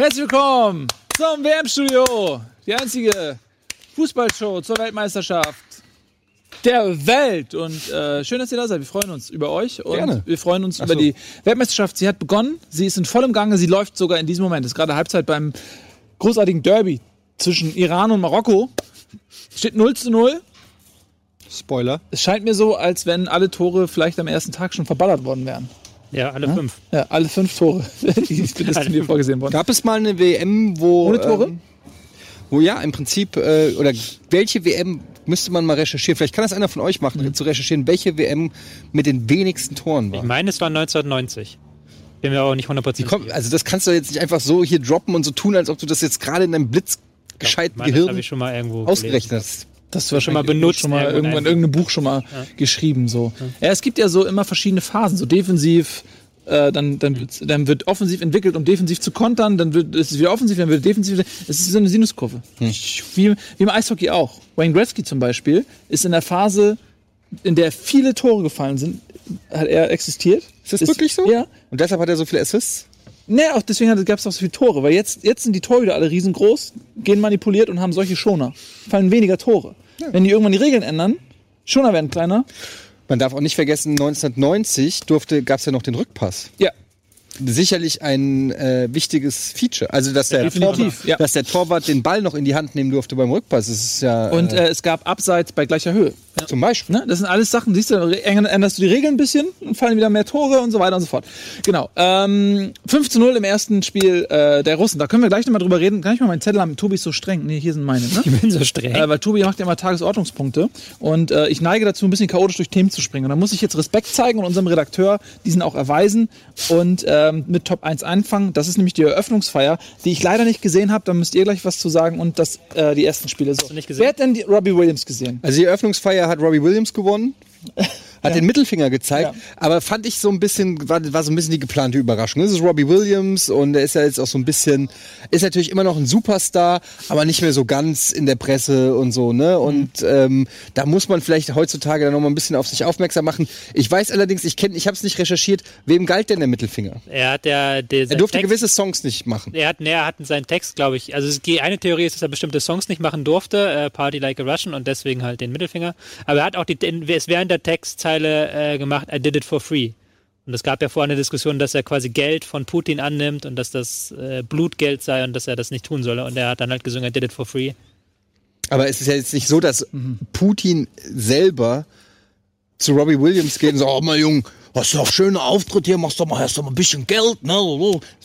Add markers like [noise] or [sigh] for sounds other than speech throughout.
Herzlich willkommen zum WM-Studio. Die einzige Fußballshow zur Weltmeisterschaft der Welt. Und äh, schön, dass ihr da seid. Wir freuen uns über euch und Gerne. wir freuen uns Ach über so. die Weltmeisterschaft. Sie hat begonnen, sie ist in vollem Gange, sie läuft sogar in diesem Moment. Es ist gerade Halbzeit beim großartigen Derby zwischen Iran und Marokko. Steht 0 zu 0. Spoiler. Es scheint mir so, als wenn alle Tore vielleicht am ersten Tag schon verballert worden wären. Ja, alle fünf. Ja, alle fünf Tore, [laughs] die [laughs] für das Turnier vorgesehen wurden. Gab es mal eine WM, wo. Ohne Tore? Ähm, wo ja, im Prinzip, äh, oder welche WM müsste man mal recherchieren? Vielleicht kann das einer von euch machen, zu recherchieren, welche WM mit den wenigsten Toren Ich war. meine, es war 1990. Bin mir auch nicht 100% Komm, sicher. also das kannst du jetzt nicht einfach so hier droppen und so tun, als ob du das jetzt gerade in deinem blitzgescheiten meine, das habe Gehirn ich schon mal irgendwo ausgerechnet hast. Das war schon mal benutzt, schon mal irgendwann irgendwann in einfach. irgendeinem Buch schon mal geschrieben so. Ja, es gibt ja so immer verschiedene Phasen, so defensiv, äh, dann, dann, wird- dann wird offensiv entwickelt, um defensiv zu kontern, dann wird es ist wieder offensiv, dann wird defensiv. Es ist so eine Sinuskurve. Hm. Wie, wie im Eishockey auch. Wayne Gretzky zum Beispiel ist in der Phase, in der viele Tore gefallen sind, hat er existiert. Ist das wirklich so? Ja. Und deshalb hat er so viele Assists? Nee, auch deswegen gab es auch so viele Tore, weil jetzt, jetzt sind die Torhüter alle riesengroß, gehen manipuliert und haben solche Schoner. Fallen weniger Tore. Wenn die irgendwann die Regeln ändern, Schoner werden kleiner. Man darf auch nicht vergessen, 1990 durfte, gab es ja noch den Rückpass. Ja. Sicherlich ein äh, wichtiges Feature. Also, dass der, Torwart, ja. dass der Torwart den Ball noch in die Hand nehmen durfte beim Rückpass. Das ist ja Und äh, äh, es gab Abseits bei gleicher Höhe. Zum Beispiel. Ne? Das sind alles Sachen, siehst du, dann änderst du die Regeln ein bisschen und fallen wieder mehr Tore und so weiter und so fort. Genau. Ähm, 5 zu 0 im ersten Spiel äh, der Russen. Da können wir gleich nochmal drüber reden. Kann ich mal meinen Zettel haben? Tobi ist so streng. Nee, hier sind meine. Ne? [laughs] Ich bin so streng. Äh, weil Tobi macht ja immer Tagesordnungspunkte und äh, ich neige dazu, ein bisschen chaotisch durch Themen zu springen. Und da muss ich jetzt Respekt zeigen und unserem Redakteur diesen auch erweisen und ähm, mit Top 1 anfangen. Das ist nämlich die Eröffnungsfeier, die ich leider nicht gesehen habe. Da müsst ihr gleich was zu sagen und das, äh, die ersten Spiele. So. du nicht gesehen? Wer hat denn die Robbie Williams gesehen? Also die Eröffnungsfeier hat Robbie Williams gewonnen. [laughs] Hat den Mittelfinger gezeigt, Ja. aber fand ich so ein bisschen, war, war so ein bisschen die geplante Überraschung. Das ist Robbie Williams und er ist ja jetzt auch so ein bisschen, ist natürlich immer noch ein Superstar, aber nicht mehr so ganz in der Presse und so, ne? Und ähm, da muss man vielleicht heutzutage dann noch mal ein bisschen auf sich aufmerksam machen. Ich weiß allerdings, ich kenne, ich habe es nicht recherchiert, wem galt denn der Mittelfinger? er hat der, der Er durfte gewisse Songs nicht machen. Er hat, nee, er hat seinen Text, glaube ich. Also die eine Theorie ist, dass er bestimmte Songs nicht machen durfte, äh, Party Like a Russian und deswegen halt den Mittelfinger. Aber er hat auch die, es während der Textzeile äh, gemacht, I did it for free. Und es gab ja vorher eine Diskussion, dass er quasi Geld von Putin annimmt und dass das äh, Blutgeld sei und dass er das nicht tun solle. Und er hat dann halt gesungen, I did it for free. Aber es ist ja jetzt nicht so, dass Putin selber zu Robbie Williams geht und sagt, oh mal Jung, hast du doch schöne Auftritt hier, machst doch mal, hast doch mal ein bisschen Geld, ne?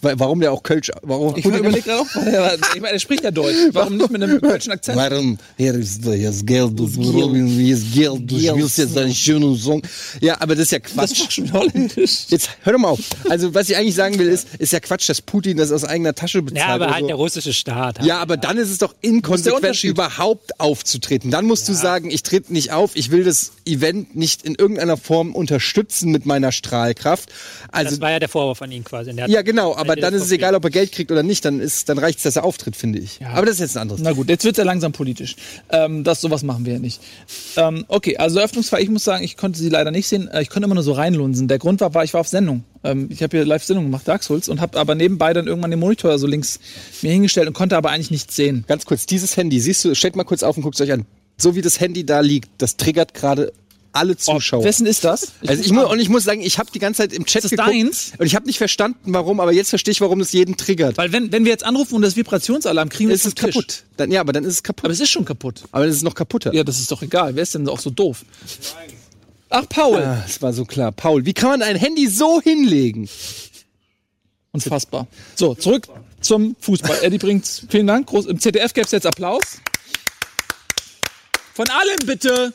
Warum der auch Kölsch, warum Ich überlege auch, er, ich meine, er spricht ja Deutsch. Warum nicht mit einem [laughs] deutschen Akzent? Warum? Hier ist das Geld, du Robin, hier ist Geld, du spielst jetzt einen schönen Song. Ja, aber das ist ja Das Quatsch. war schon holländisch. Jetzt hör doch mal auf. Also, was ich eigentlich sagen will, ist, ist ja Quatsch, dass Putin das aus eigener Tasche bezahlt. Ja, aber halt so. der russische Staat. Ja, aber dann ist es doch inkonsequent, überhaupt aufzutreten. Dann musst du sagen, ich trete nicht auf, ich will das Event nicht in irgendeiner Form unterstützen mit meiner Strahlkraft. Also, das war ja der Vorwurf an ihn quasi. Ja, genau, aber dann ist es egal, ob er Geld kriegt oder nicht, dann, ist, dann reicht es, dass er auftritt, finde ich. Aber das ist jetzt ein anderes. Na gut, jetzt wird es ja langsam politisch. Ähm, das sowas machen wir ja nicht. Ähm, okay, also Eröffnungsfeier, ich muss sagen, ich konnte sie leider nicht sehen. Äh, ich konnte immer nur so reinlunsen. Der Grund war, war ich war auf Sendung. Ähm, ich habe hier Live-Sendung gemacht, Dark Souls, und habe aber nebenbei dann irgendwann den Monitor so links mir hingestellt und konnte aber eigentlich nichts sehen. Ganz kurz, dieses Handy, siehst du, stellt mal kurz auf und guckt es euch an. So wie das Handy da liegt, das triggert gerade alle Zuschauer. Wessen ist das? also ich muss, und ich muss sagen, ich habe die ganze Zeit im Chat Ist das geguckt deins? und ich habe nicht verstanden, warum, aber jetzt verstehe ich, warum das jeden triggert. Weil wenn, wenn wir jetzt anrufen und das Vibrationsalarm kriegen, wir es es ist kaputt. Dann, ja, aber dann ist es kaputt. Aber es ist schon kaputt. Aber es ist noch kaputter. Ja, das ist doch egal. Wer ist denn auch so doof? Ach, Paul. Ah, es war so klar. Paul, wie kann man ein Handy so hinlegen? Unfassbar. So, zurück zum Fußball. Eddie bringt's. Vielen Dank. Groß, Im ZDF gäbe es jetzt Applaus. Von allem bitte.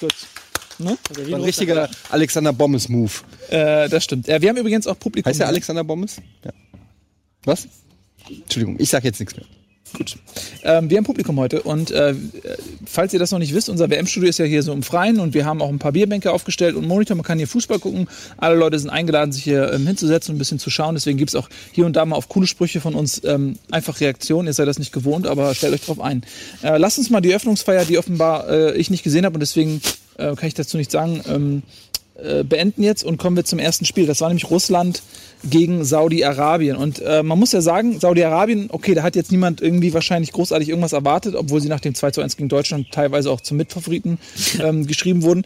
Gut. Ne? War ein richtiger Alexander Bommes-Move. Äh, das stimmt. Äh, wir haben übrigens auch Publikum. Heißt der Alexander Bommes? Ja. Was? Entschuldigung, ich sag jetzt nichts mehr. Gut. Ähm, wir haben Publikum heute und äh, falls ihr das noch nicht wisst, unser WM-Studio ist ja hier so im Freien und wir haben auch ein paar Bierbänke aufgestellt und Monitor, man kann hier Fußball gucken. Alle Leute sind eingeladen, sich hier ähm, hinzusetzen und ein bisschen zu schauen. Deswegen gibt's auch hier und da mal auf coole Sprüche von uns ähm, einfach Reaktionen. Ihr seid das nicht gewohnt, aber stellt euch drauf ein. Äh, lasst uns mal die Öffnungsfeier, die offenbar äh, ich nicht gesehen habe und deswegen äh, kann ich dazu nicht sagen, ähm, äh, beenden jetzt und kommen wir zum ersten Spiel. Das war nämlich Russland gegen Saudi-Arabien. Und äh, man muss ja sagen, Saudi-Arabien, okay, da hat jetzt niemand irgendwie wahrscheinlich großartig irgendwas erwartet, obwohl sie nach dem 2 zu 1 gegen Deutschland teilweise auch zum Mitfavoriten ähm, [laughs] geschrieben wurden.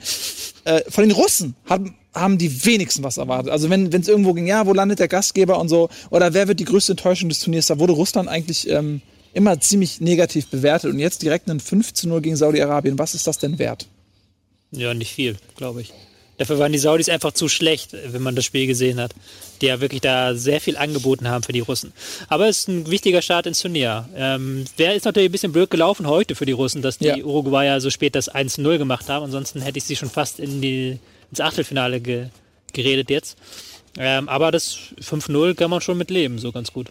Äh, von den Russen haben, haben die wenigsten was erwartet. Also wenn es irgendwo ging, ja, wo landet der Gastgeber und so, oder wer wird die größte Enttäuschung des Turniers, da wurde Russland eigentlich ähm, immer ziemlich negativ bewertet. Und jetzt direkt einen 5 zu 0 gegen Saudi-Arabien. Was ist das denn wert? Ja, nicht viel, glaube ich. Dafür waren die Saudis einfach zu schlecht, wenn man das Spiel gesehen hat. Die ja wirklich da sehr viel angeboten haben für die Russen. Aber es ist ein wichtiger Start ins Turnier. Ähm, Wäre ist natürlich ein bisschen blöd gelaufen heute für die Russen, dass die Ja. Uruguayer so spät das 1-0 gemacht haben. Ansonsten hätte ich sie schon fast in die, ins Achtelfinale ge, geredet jetzt. Ähm, aber das 5-0 kann man schon mit leben, so ganz gut.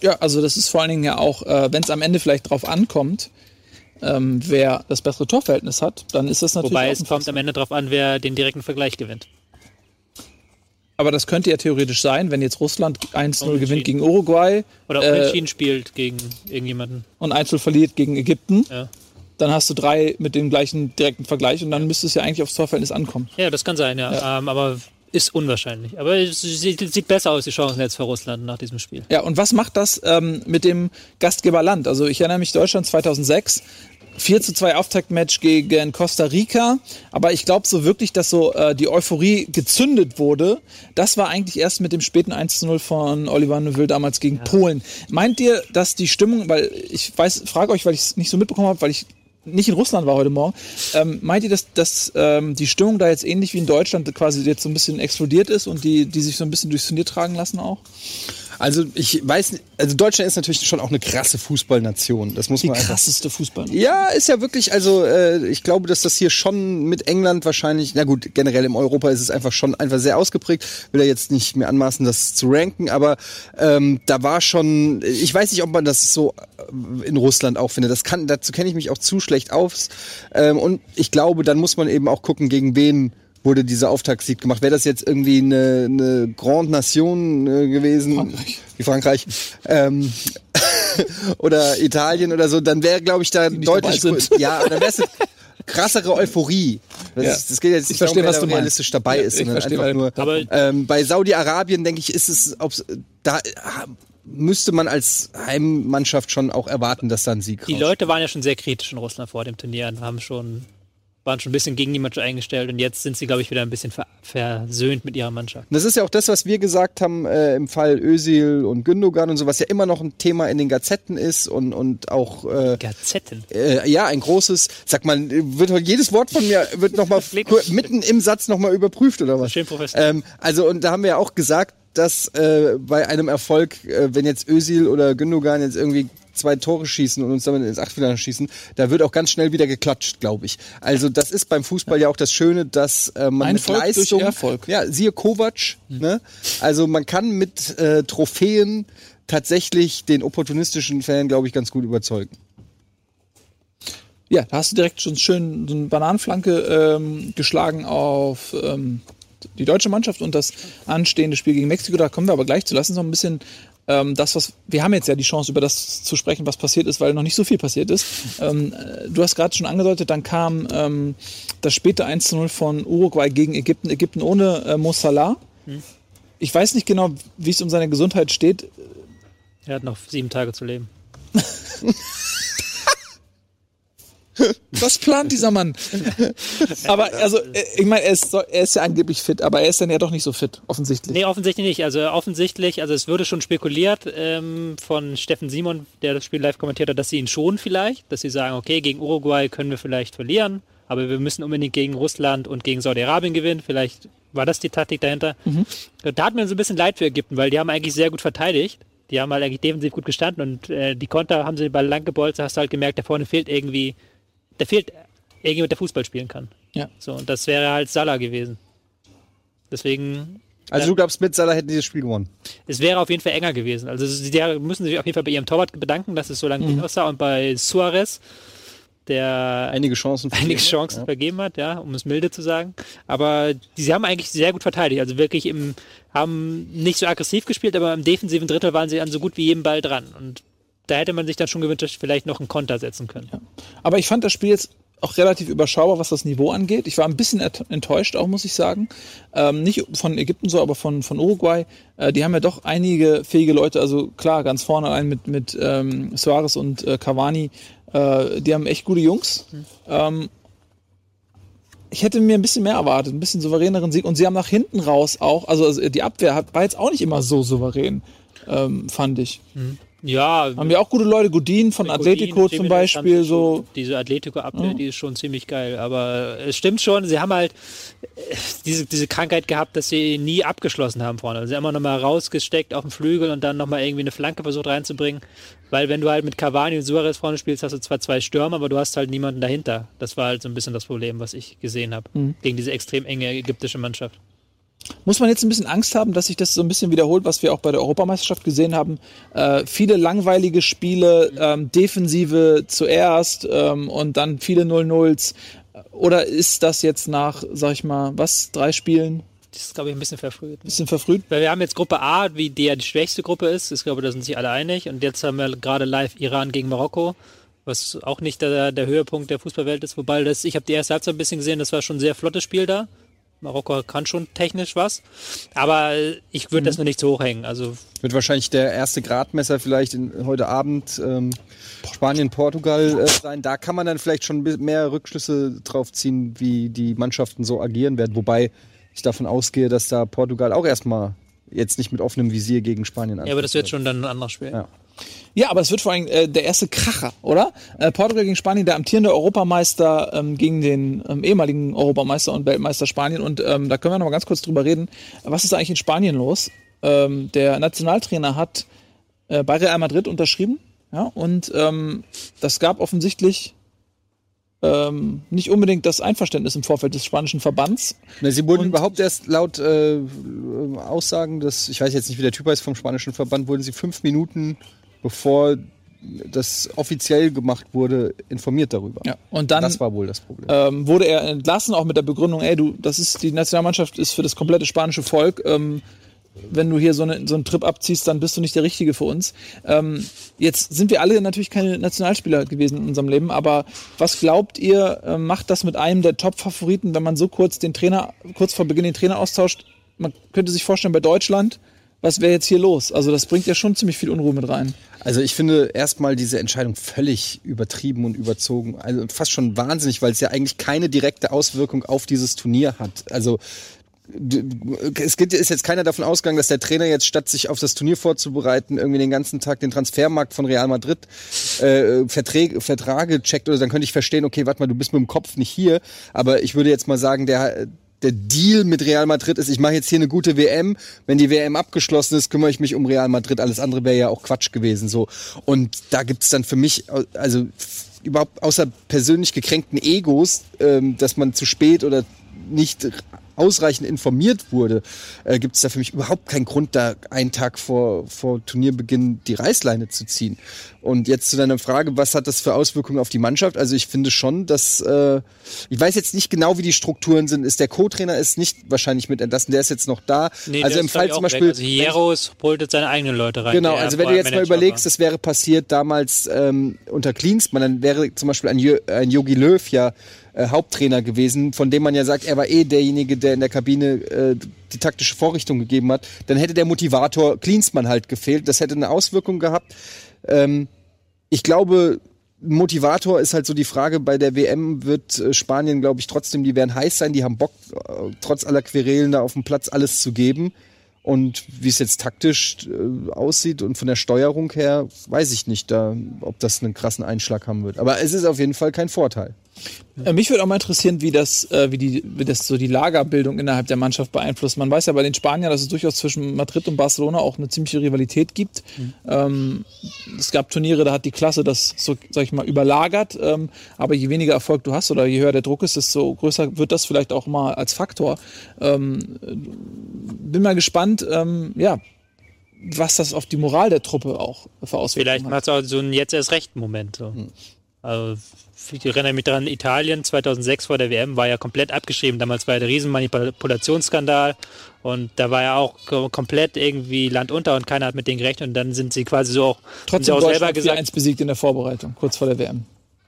Ja, also das ist vor allen Dingen ja auch, äh, wenn es am Ende vielleicht drauf ankommt, ähm, wer das bessere Torverhältnis hat, dann ist das natürlich. Wobei es kommt am Ende darauf an, wer den direkten Vergleich gewinnt. Aber das könnte ja theoretisch sein, wenn jetzt Russland 1-0 Unentschieden. gewinnt gegen Uruguay Oder Äh, unentschieden spielt gegen irgendjemanden. und 1-0 verliert gegen Ägypten, Ja. dann hast du drei mit dem gleichen direkten Vergleich und dann müsste es ja eigentlich aufs Torverhältnis ankommen. Ja, das kann sein, ja. Ähm, aber ist unwahrscheinlich. Aber es sieht, besser aus, die Chancen jetzt für Russland nach diesem Spiel. Ja, und was macht das ähm, mit dem Gastgeberland? Also ich erinnere mich Deutschland 2006, 4 zu 2 Auftaktmatch gegen Costa Rica, aber ich glaube so wirklich, dass so äh, die Euphorie gezündet wurde, das war eigentlich erst mit dem späten 1 zu 0 von Oliver Neuville damals gegen Polen. Meint ihr, dass die Stimmung, weil ich weiß, frage euch, weil ich es nicht so mitbekommen habe, weil ich nicht in Russland war heute Morgen, ähm, meint ihr, dass, dass ähm, die Stimmung da jetzt ähnlich wie in Deutschland quasi jetzt so ein bisschen explodiert ist und die, die sich so ein bisschen durchs Turnier tragen lassen auch? Also ich weiß nicht, also Deutschland ist natürlich schon auch eine krasse Fußballnation. Das muss Die man einfach krasseste Fußball. Ja, ist ja wirklich, also äh, ich glaube, dass das hier schon mit England wahrscheinlich, na gut, generell im Europa ist es einfach schon einfach sehr ausgeprägt. Will er jetzt nicht mehr anmaßen, das zu ranken, aber ähm, da war schon, ich weiß nicht, ob man das so äh, in Russland auch findet. Das kann, dazu kenne ich mich auch zu schlecht aus. Ähm, und ich glaube, dann muss man eben auch gucken, gegen wen wurde dieser Auftaktsieg gemacht. Wäre das jetzt irgendwie eine, eine Grande Nation äh, gewesen, Frankreich. wie Frankreich, ähm, [laughs] oder Italien oder so, dann wäre, glaube ich, da deutlich. Ja, dann wäre es eine krassere Euphorie. Das, Ja. ist, das geht jetzt nicht Ich verstehe, darum, was wer da realistisch meinst. dabei Ja, ist, verstehe, einfach nur. Aber Ähm, bei Saudi-Arabien denke ich, ist es, ob's, da müsste man als Heimmannschaft schon auch erwarten, dass da ein Sieg die raus- Leute waren ja schon sehr kritisch in Russland vor dem Turnier und haben schon, waren schon ein bisschen gegen die Mannschaft eingestellt und jetzt sind sie, glaube ich, wieder ein bisschen ver versöhnt mit ihrer Mannschaft. Das ist ja auch das, was wir gesagt haben äh, im Fall Özil und Gündogan und so, was ja immer noch ein Thema in den Gazetten ist und, und auch äh, Gazetten. äh, ja ein großes, sag mal, wird jedes Wort von mir wird noch mal [laughs] mitten im Satz noch mal überprüft oder was? Schön professionell. Ähm, also und da haben wir ja auch gesagt, dass äh, bei einem Erfolg, äh, wenn jetzt Özil oder Gündogan jetzt irgendwie zwei Tore schießen und uns damit ins Achtelfinale schießen, da wird auch ganz schnell wieder geklatscht, glaube ich. Also das ist beim Fußball ja auch das Schöne, dass äh, man Ein mit Volk durch Leistung, Erfolg. ja, siehe Kovac, ne? Also man kann mit äh, Trophäen tatsächlich den opportunistischen Fan, glaube ich, ganz gut überzeugen. Ja, da hast du direkt schon schön so eine Bananenflanke ähm, geschlagen auf ähm, die deutsche Mannschaft und das anstehende Spiel gegen Mexiko. Da kommen wir aber gleich zu. Lass uns noch ein bisschen ähm, das, was wir haben jetzt ja die Chance, über das zu sprechen, was passiert ist, weil noch nicht so viel passiert ist. Ähm, äh, du hast gerade schon angedeutet, dann kam ähm, das späte 1 zu 0 von Uruguay gegen Ägypten. Ägypten ohne äh, Mo Salah. Ich weiß nicht genau, wie es um seine Gesundheit steht. Er hat noch sieben Tage zu leben. [laughs] [laughs] Was plant dieser Mann? [laughs] aber also, äh, ich meine, er ist, er ist ja angeblich fit, aber er ist dann ja doch nicht so fit, offensichtlich. Nee, offensichtlich nicht. Also offensichtlich, also es würde schon spekuliert ähm, von Steffen Simon, der das Spiel live kommentiert hat, dass sie ihn schon vielleicht, dass sie sagen, okay, gegen Uruguay können wir vielleicht verlieren, aber wir müssen unbedingt gegen Russland und gegen Saudi-Arabien gewinnen. Vielleicht war das die Taktik dahinter. Da hat mir so ein bisschen leid für Ägypten, weil die haben eigentlich sehr gut verteidigt. Die haben halt eigentlich defensiv gut gestanden und äh, die Konter haben sie den Ball lang gebolzt, da hast du halt gemerkt, da vorne fehlt irgendwie, da fehlt irgendjemand, der Fußball spielen kann. Ja. So, und das wäre halt Salah gewesen. Deswegen Also Ja. du glaubst, mit Salah hätten die das Spiel gewonnen? es wäre auf jeden Fall enger gewesen. Also sie müssen sich auf jeden Fall bei ihrem Torwart bedanken, dass es so lange gut aussah. Und bei Suarez, der Einige Chancen. einige vergeben. Chancen vergeben hat, ja, um es milde zu sagen. Aber die, sie haben eigentlich sehr gut verteidigt. Also wirklich im, haben nicht so aggressiv gespielt, aber im defensiven Drittel waren sie an so gut wie jedem Ball dran. Und da hätte man sich dann schon gewünscht, vielleicht noch einen Konter setzen können. Aber ich fand das Spiel jetzt auch relativ überschaubar, was das Niveau angeht. Ich war ein bisschen enttäuscht auch, muss ich sagen. Ähm, nicht von Ägypten so, aber von, von Uruguay. Äh, die haben ja doch einige fähige Leute. Also klar, ganz vorne ein mit, mit ähm, Suarez und äh, Cavani. Äh, die haben echt gute Jungs. Mhm. Ähm, ich hätte mir ein bisschen mehr erwartet, ein bisschen souveräneren Sieg. Und sie haben nach hinten raus auch, also, also die Abwehr hat, war jetzt auch nicht immer so souverän, ähm, fand ich. Mhm. Ja. Haben wir auch gute Leute, Godin von Godin, Atletico zum Beispiel, so. Diese Atletico-Abwehr, ja. die ist schon ziemlich geil. Aber es stimmt schon, sie haben halt äh, diese, diese Krankheit gehabt, dass sie nie abgeschlossen haben vorne. Also sie haben immer nochmal rausgesteckt auf den Flügel und dann nochmal irgendwie eine Flanke versucht reinzubringen. Weil wenn du halt mit Cavani und Suarez vorne spielst, hast du zwar zwei Stürmer, aber du hast halt niemanden dahinter. Das war halt so ein bisschen das Problem, was ich gesehen habe. Mhm. Gegen diese extrem enge ägyptische Mannschaft. Muss man jetzt ein bisschen Angst haben, dass sich das so ein bisschen wiederholt, was wir auch bei der Europameisterschaft gesehen haben? Äh, viele langweilige Spiele, ähm, Defensive zuerst ähm, und dann viele 0-0s. Oder ist das jetzt nach, sag ich mal, was, drei Spielen? Das ist, glaube ich, ein bisschen verfrüht. Ein bisschen verfrüht? Weil wir haben jetzt Gruppe A, wie die ja die schwächste Gruppe ist. Ich glaube, da sind sich alle einig. Und jetzt haben wir gerade live Iran gegen Marokko, was auch nicht der, der Höhepunkt der Fußballwelt ist. Wobei das, ich habe die erste Halbzeit ein bisschen gesehen, das war schon ein sehr flottes Spiel da. Marokko kann schon technisch was, aber ich würde mhm. das nur nicht so hochhängen. Also wird wahrscheinlich der erste Gradmesser vielleicht in, heute Abend ähm, Spanien, Portugal äh, sein. Da kann man dann vielleicht schon mehr Rückschlüsse drauf ziehen, wie die Mannschaften so agieren werden. Wobei ich davon ausgehe, dass da Portugal auch erstmal jetzt nicht mit offenem Visier gegen Spanien anfängt. Ja, aber das wird schon dann ein anderes Spiel. Ja. Ja, aber es wird vor allem äh, der erste Kracher, oder? Äh, Portugal gegen Spanien, der amtierende Europameister ähm, gegen den ähm, ehemaligen Europameister und Weltmeister Spanien. Und ähm, da können wir noch mal ganz kurz drüber reden. Was ist eigentlich in Spanien los? Ähm, der Nationaltrainer hat äh, bei Real Madrid unterschrieben. Ja, und ähm, das gab offensichtlich ähm, nicht unbedingt das Einverständnis im Vorfeld des spanischen Verbands. Na, sie wurden und überhaupt erst laut äh, Aussagen des, ich weiß jetzt nicht, wie der Typ heißt vom spanischen Verband, wurden sie fünf Minuten bevor das offiziell gemacht wurde, informiert darüber. Ja, und dann das war wohl das Problem. Ähm, wurde er entlassen, auch mit der Begründung, ey, du, das ist die Nationalmannschaft ist für das komplette spanische Volk. Ähm, wenn du hier so, eine, so einen Trip abziehst, dann bist du nicht der Richtige für uns. Ähm, jetzt sind wir alle natürlich keine Nationalspieler gewesen in unserem Leben, aber was glaubt ihr, äh, macht das mit einem der Top-Favoriten, wenn man so kurz den Trainer, kurz vor Beginn den Trainer austauscht? Man könnte sich vorstellen, bei Deutschland, was wäre jetzt hier los? Also das bringt ja schon ziemlich viel Unruhe mit rein. Also ich finde erstmal diese Entscheidung völlig übertrieben und überzogen. Also fast schon wahnsinnig, weil es ja eigentlich keine direkte Auswirkung auf dieses Turnier hat. Also es ist jetzt keiner davon ausgegangen, dass der Trainer jetzt statt sich auf das Turnier vorzubereiten, irgendwie den ganzen Tag den Transfermarkt von Real Madrid äh, Verträge, Vertrage checkt oder dann könnte ich verstehen, okay, warte mal, du bist mit dem Kopf nicht hier, aber ich würde jetzt mal sagen, der der Deal mit Real Madrid ist, ich mache jetzt hier eine gute WM. Wenn die WM abgeschlossen ist, kümmere ich mich um Real Madrid. Alles andere wäre ja auch Quatsch gewesen. So und da gibt's dann für mich also überhaupt außer persönlich gekränkten Egos, ähm, dass man zu spät oder nicht ausreichend informiert wurde, äh, gibt es da für mich überhaupt keinen Grund, da einen Tag vor, vor Turnierbeginn die Reißleine zu ziehen. Und jetzt zu deiner Frage, was hat das für Auswirkungen auf die Mannschaft? Also ich finde schon, dass äh, ich weiß jetzt nicht genau, wie die Strukturen sind. Ist der Co-Trainer ist nicht wahrscheinlich mit entlassen, der ist jetzt noch da. Nee, also im Fall zum Beispiel. Weg. Also Hieros holt jetzt seine eigenen Leute rein. Genau, also wenn du jetzt mal überlegst, das wäre passiert damals ähm, unter Klinsmann, dann wäre zum Beispiel ein, ein Yogi Löw ja äh, Haupttrainer gewesen, von dem man ja sagt, er war eh derjenige, der in der Kabine äh, die taktische Vorrichtung gegeben hat, dann hätte der Motivator Klinsmann halt gefehlt. Das hätte eine Auswirkung gehabt. Ähm, ich glaube, Motivator ist halt so die Frage, bei der WM wird äh, Spanien, glaube ich, trotzdem, die werden heiß sein, die haben Bock, äh, trotz aller Querelen da auf dem Platz alles zu geben. Und wie es jetzt taktisch aussieht und von der Steuerung her, weiß ich nicht, da, ob das einen krassen Einschlag haben wird. Aber es ist auf jeden Fall kein Vorteil. Äh, mich würde auch mal interessieren, wie das, äh, wie, die, wie das so die Lagerbildung innerhalb der Mannschaft beeinflusst. Man weiß ja bei den Spaniern, dass es durchaus zwischen Madrid und Barcelona auch eine ziemliche Rivalität gibt. Mhm. Ähm, es gab Turniere, da hat die Klasse das so, sag ich mal, überlagert. Ähm, aber je weniger Erfolg du hast oder je höher der Druck ist, desto größer wird das vielleicht auch mal als Faktor. Ähm, bin mal gespannt, ja, was das auf die Moral der Truppe auch für Auswirkungen Vielleicht macht es auch so einen jetzt erst recht Moment. So. Mhm. Also, ich erinnere mich daran, Italien 2006 vor der WM war ja komplett abgeschrieben. Damals war ja der Riesenmanipulationsskandal und da war ja auch komplett irgendwie Land unter und keiner hat mit denen gerechnet und dann sind sie quasi so auch, Trotzdem auch selber gesagt. 1 besiegt in der Vorbereitung, kurz vor der WM.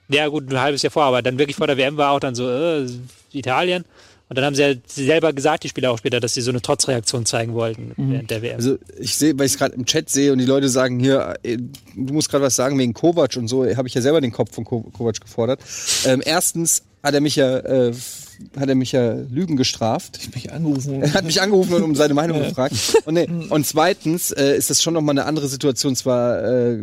Ja, gut, ein halbes Jahr vor, aber dann wirklich vor der WM war auch dann so, äh, Italien. Und dann haben sie ja selber gesagt, die Spieler auch später, dass sie so eine Trotzreaktion zeigen wollten während der WM. Also ich sehe, weil ich es gerade im Chat sehe und die Leute sagen hier, äh, du musst gerade was sagen wegen Kovac und so, habe ich ja selber den Kopf von Ko- Kovac gefordert. Ähm, erstens hat er mich ja, äh, hat er mich ja Lügen gestraft. Ich mich angerufen. Er hat mich angerufen und um seine Meinung [laughs] gefragt. Und, nee, und zweitens äh, ist das schon noch mal eine andere Situation. Zwar äh,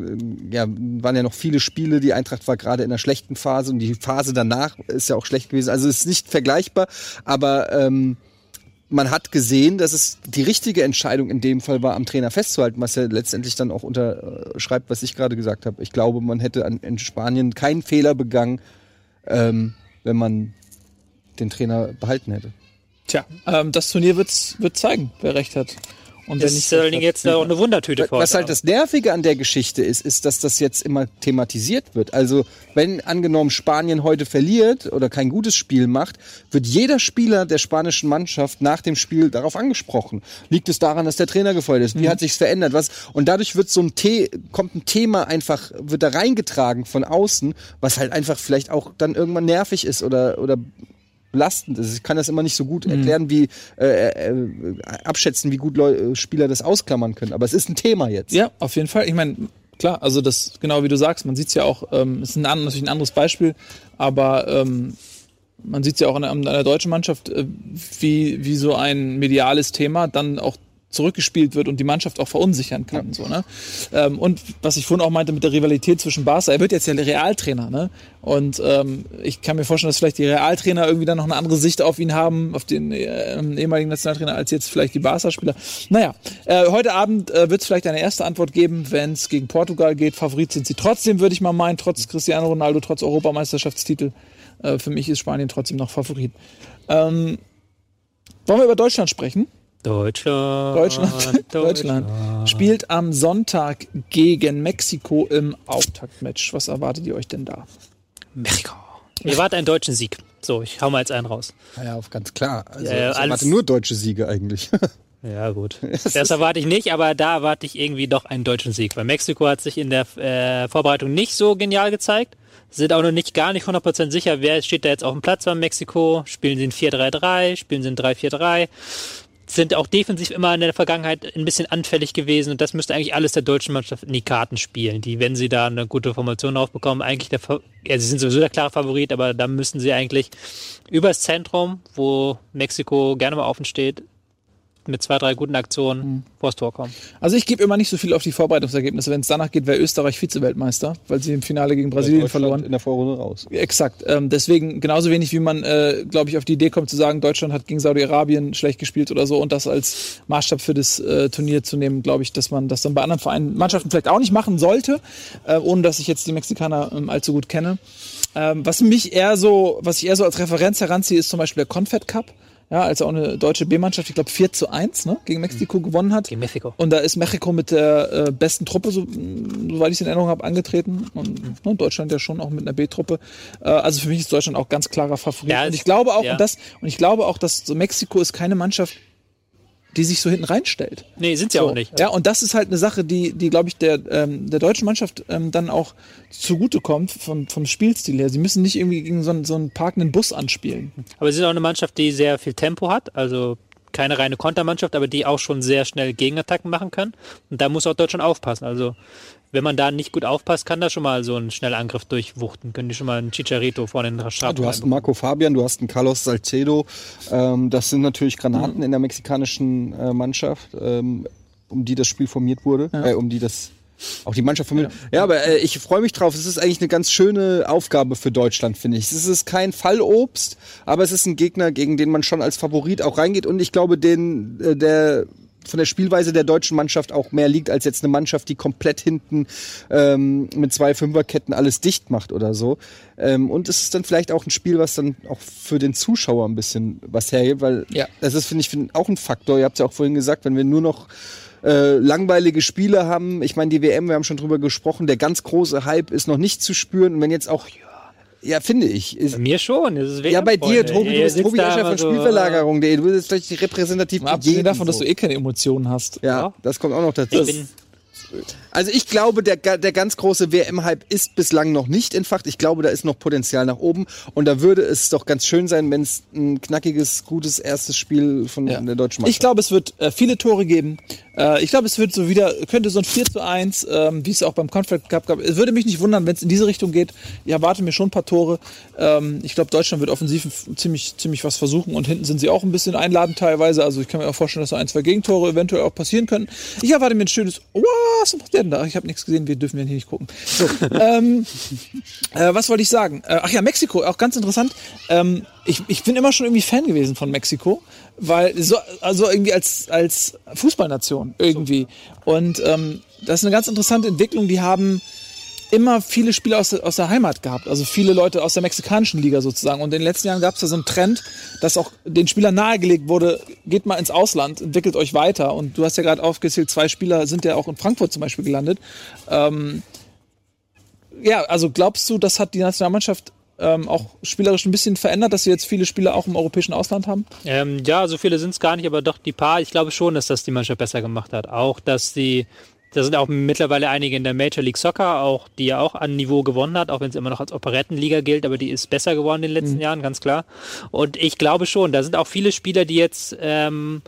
ja, waren ja noch viele Spiele, die Eintracht war gerade in einer schlechten Phase und die Phase danach ist ja auch schlecht gewesen. Also es ist nicht vergleichbar, aber ähm, man hat gesehen, dass es die richtige Entscheidung in dem Fall war, am Trainer festzuhalten, was ja letztendlich dann auch unterschreibt, was ich gerade gesagt habe. Ich glaube, man hätte an, in Spanien keinen Fehler begangen, ähm, wenn man den Trainer behalten hätte. Tja, ähm, das Turnier wird's, wird zeigen, wer recht hat. Und Das ist äh, jetzt auch eine Wundertüte vor Was halt das Nervige an der Geschichte ist, ist, dass das jetzt immer thematisiert wird. Also, wenn angenommen Spanien heute verliert oder kein gutes Spiel macht, wird jeder Spieler der spanischen Mannschaft nach dem Spiel darauf angesprochen. Liegt es daran, dass der Trainer gefeuert ist? Wie Mhm. hat sich's verändert? Was? Und dadurch wird so ein The kommt ein Thema einfach, wird da reingetragen von außen, was halt einfach vielleicht auch dann irgendwann nervig ist oder, oder belastend ist. Ich kann das immer nicht so gut Mhm. erklären, wie äh, äh, abschätzen, wie gut Leu Spieler das ausklammern können. Aber es ist ein Thema jetzt. Ja, auf jeden Fall. Ich meine, klar, also das, genau wie du sagst, man sieht es ja auch, ähm, ist ein, natürlich ein anderes Beispiel, aber ähm, man sieht es ja auch an der, an der deutschen Mannschaft, äh, wie, wie so ein mediales Thema dann auch zurückgespielt wird und die Mannschaft auch verunsichern kann. So, ne? ähm, und was ich vorhin auch meinte mit der Rivalität zwischen Barca, er wird jetzt ja Realtrainer, ne? Und ähm, ich kann mir vorstellen, dass vielleicht die Realtrainer irgendwie dann noch eine andere Sicht auf ihn haben, auf den äh, ehemaligen Nationaltrainer, als jetzt vielleicht die Barca-Spieler. Naja, äh, heute Abend äh, wird es vielleicht eine erste Antwort geben, wenn es gegen Portugal geht. Favorit sind sie trotzdem, würde ich mal meinen, trotz Cristiano Ronaldo, trotz Europameisterschaftstitel. Äh, für mich ist Spanien trotzdem noch Favorit. Ähm, wollen wir über Deutschland sprechen? Deutschland. [laughs] Deutschland, Deutschland spielt am Sonntag gegen Mexiko im Auftaktmatch. Was erwartet ihr euch denn da? Mexiko. Ihr wart einen deutschen Sieg. So, ich hau mal jetzt einen raus. Ja, auf ganz klar. Also, ja, ich erwarte nur deutsche Siege eigentlich. [laughs] Ja, gut. [laughs] Das erwarte ich nicht, aber da erwarte ich irgendwie doch einen deutschen Sieg. Weil Mexiko hat sich in der äh, Vorbereitung nicht so genial gezeigt. Sind auch noch nicht gar nicht 100% sicher, wer steht da jetzt auf dem Platz beim Mexiko. Spielen sie ein 4-3-3, spielen sie ein 3-4-3. Sind auch defensiv immer in der Vergangenheit ein bisschen anfällig gewesen und das müsste eigentlich alles der deutschen Mannschaft in die Karten spielen, die, wenn sie da eine gute Formation draufbekommen, eigentlich der, ja, sie sind sowieso der klare Favorit, aber da müssen sie eigentlich übers Zentrum, wo Mexiko gerne mal offen steht, mit zwei, drei guten Aktionen vors Tor kommen. Also ich gebe immer nicht so viel auf die Vorbereitungsergebnisse. Wenn es danach geht, wäre Österreich Vize-Weltmeister, weil sie im Finale gegen Brasilien verloren. In der Vorrunde raus. Exakt. Ähm, deswegen genauso wenig, wie man, äh, glaube ich, auf die Idee kommt zu sagen, Deutschland hat gegen Saudi-Arabien schlecht gespielt oder so und das als Maßstab für das äh, Turnier zu nehmen, glaube ich, dass man das dann bei anderen Vereinen, Mannschaften vielleicht auch nicht machen sollte, äh, ohne dass ich jetzt die Mexikaner ähm, allzu gut kenne. Ähm, was mich eher so, was ich eher so als Referenz heranziehe, ist zum Beispiel der Confed Cup. Ja, als auch eine deutsche B-Mannschaft, ich glaube 4 zu 1 ne, gegen Mexiko gewonnen hat. Gegen Mexiko. Und da ist Mexiko mit der äh, besten Truppe, so, soweit ich es in Erinnerung habe, angetreten. Und ne, Deutschland ja schon auch mit einer B-Truppe. Äh, also für mich ist Deutschland auch ganz klarer Favorit. Ja, und ich glaube auch, ja. und das, und ich glaube auch, dass so Mexiko ist keine Mannschaft, die sich so hinten reinstellt. Nee, sind sie So, auch nicht. Ja, und das ist halt eine Sache, die, die glaube ich, der, ähm, der deutschen Mannschaft ähm, dann auch zugutekommt vom, vom Spielstil her. Sie müssen nicht irgendwie gegen so einen, so einen parkenden Bus anspielen. Aber sie sind auch eine Mannschaft, die sehr viel Tempo hat, also keine reine Kontermannschaft, aber die auch schon sehr schnell Gegenattacken machen kann. Und da muss auch Deutschland aufpassen. Also wenn man da nicht gut aufpasst, kann da schon mal so ein Schnellangriff durchwuchten. Können die schon mal einen Chicharito vorne in den Strafraum Du hast einen Marco Fabian, du hast einen Carlos Salcedo. Ähm, das sind natürlich Granaten in der mexikanischen äh, Mannschaft, ähm, um die das Spiel formiert wurde, äh, um die das auch die Mannschaft formiert. Ja, aber äh, ich freue mich drauf. Es ist eigentlich eine ganz schöne Aufgabe für Deutschland, finde ich. Es ist kein Fallobst, aber es ist ein Gegner, gegen den man schon als Favorit auch reingeht. Und ich glaube, den äh, der von der Spielweise der deutschen Mannschaft auch mehr liegt als jetzt eine Mannschaft, die komplett hinten ähm, mit zwei Fünferketten alles dicht macht oder so. Ähm, und es ist dann vielleicht auch ein Spiel, was dann auch für den Zuschauer ein bisschen was hergibt, weil Ja. das ist, finde ich, find, auch ein Faktor. Ihr habt ja auch vorhin gesagt, wenn wir nur noch äh, langweilige Spiele haben, ich meine, die WM, wir haben schon drüber gesprochen, der ganz große Hype ist noch nicht zu spüren. Und wenn jetzt auch, ja, finde ich, ist, Bei mir schon. Ja, bei dir. Tobi, du bist Tobi Escher von so, Spielverlagerung.de. Du bist vielleicht repräsentativ abgesehen davon, dass du eh keine Emotionen hast. Ja, Ja. das kommt auch noch dazu. Ich bin, Also ich glaube, der, der ganz große WM-Hype ist bislang noch nicht entfacht. Ich glaube, da ist noch Potenzial nach oben. Und da würde es doch ganz schön sein, wenn es ein knackiges, gutes erstes Spiel von Ja. der deutschen Ich glaube, es wird äh, viele Tore geben. Äh, ich glaube, es wird so wieder, könnte so ein 4 zu 1, ähm, wie es auch beim Confed Cup gab. Es würde mich nicht wundern, wenn es in diese Richtung geht. Ich erwarte mir schon ein paar Tore. Ähm, ich glaube, Deutschland wird offensiv ziemlich, ziemlich was versuchen und hinten sind sie auch ein bisschen einladend teilweise. Also ich kann mir auch vorstellen, dass so ein, zwei Gegentore eventuell auch passieren können. Ich erwarte mir ein schönes, oh, was macht der da? Ich habe nichts gesehen, wir dürfen ja hier nicht gucken. So, ähm, äh, was wollte ich sagen? Äh, ach ja, Mexiko, auch ganz interessant. Ähm, ich, ich bin immer schon irgendwie Fan gewesen von Mexiko, weil so, also irgendwie als, als Fußballnation irgendwie. Und ähm, das ist eine ganz interessante Entwicklung. Die haben immer viele Spieler aus, der- aus der Heimat gehabt, also viele Leute aus der mexikanischen Liga sozusagen. Und in den letzten Jahren gab es da so einen Trend, dass auch den Spielern nahegelegt wurde, geht mal ins Ausland, entwickelt euch weiter. Und du hast ja gerade aufgezählt, zwei Spieler sind ja auch in Frankfurt zum Beispiel gelandet. Ähm, ja, also glaubst du, das hat die Nationalmannschaft ähm, auch spielerisch ein bisschen verändert, dass sie jetzt viele Spieler auch im europäischen Ausland haben? Ähm, ja, so viele sind es gar nicht, aber doch die paar. Ich glaube schon, dass das die Mannschaft besser gemacht hat. Auch, dass sie, da sind auch mittlerweile einige in der Major League Soccer, auch die ja auch an Niveau gewonnen hat, auch wenn es immer noch als Operettenliga gilt, aber die ist besser geworden in den letzten Jahren, ganz klar. Und ich glaube schon, da sind auch viele Spieler, die jetzt ähm,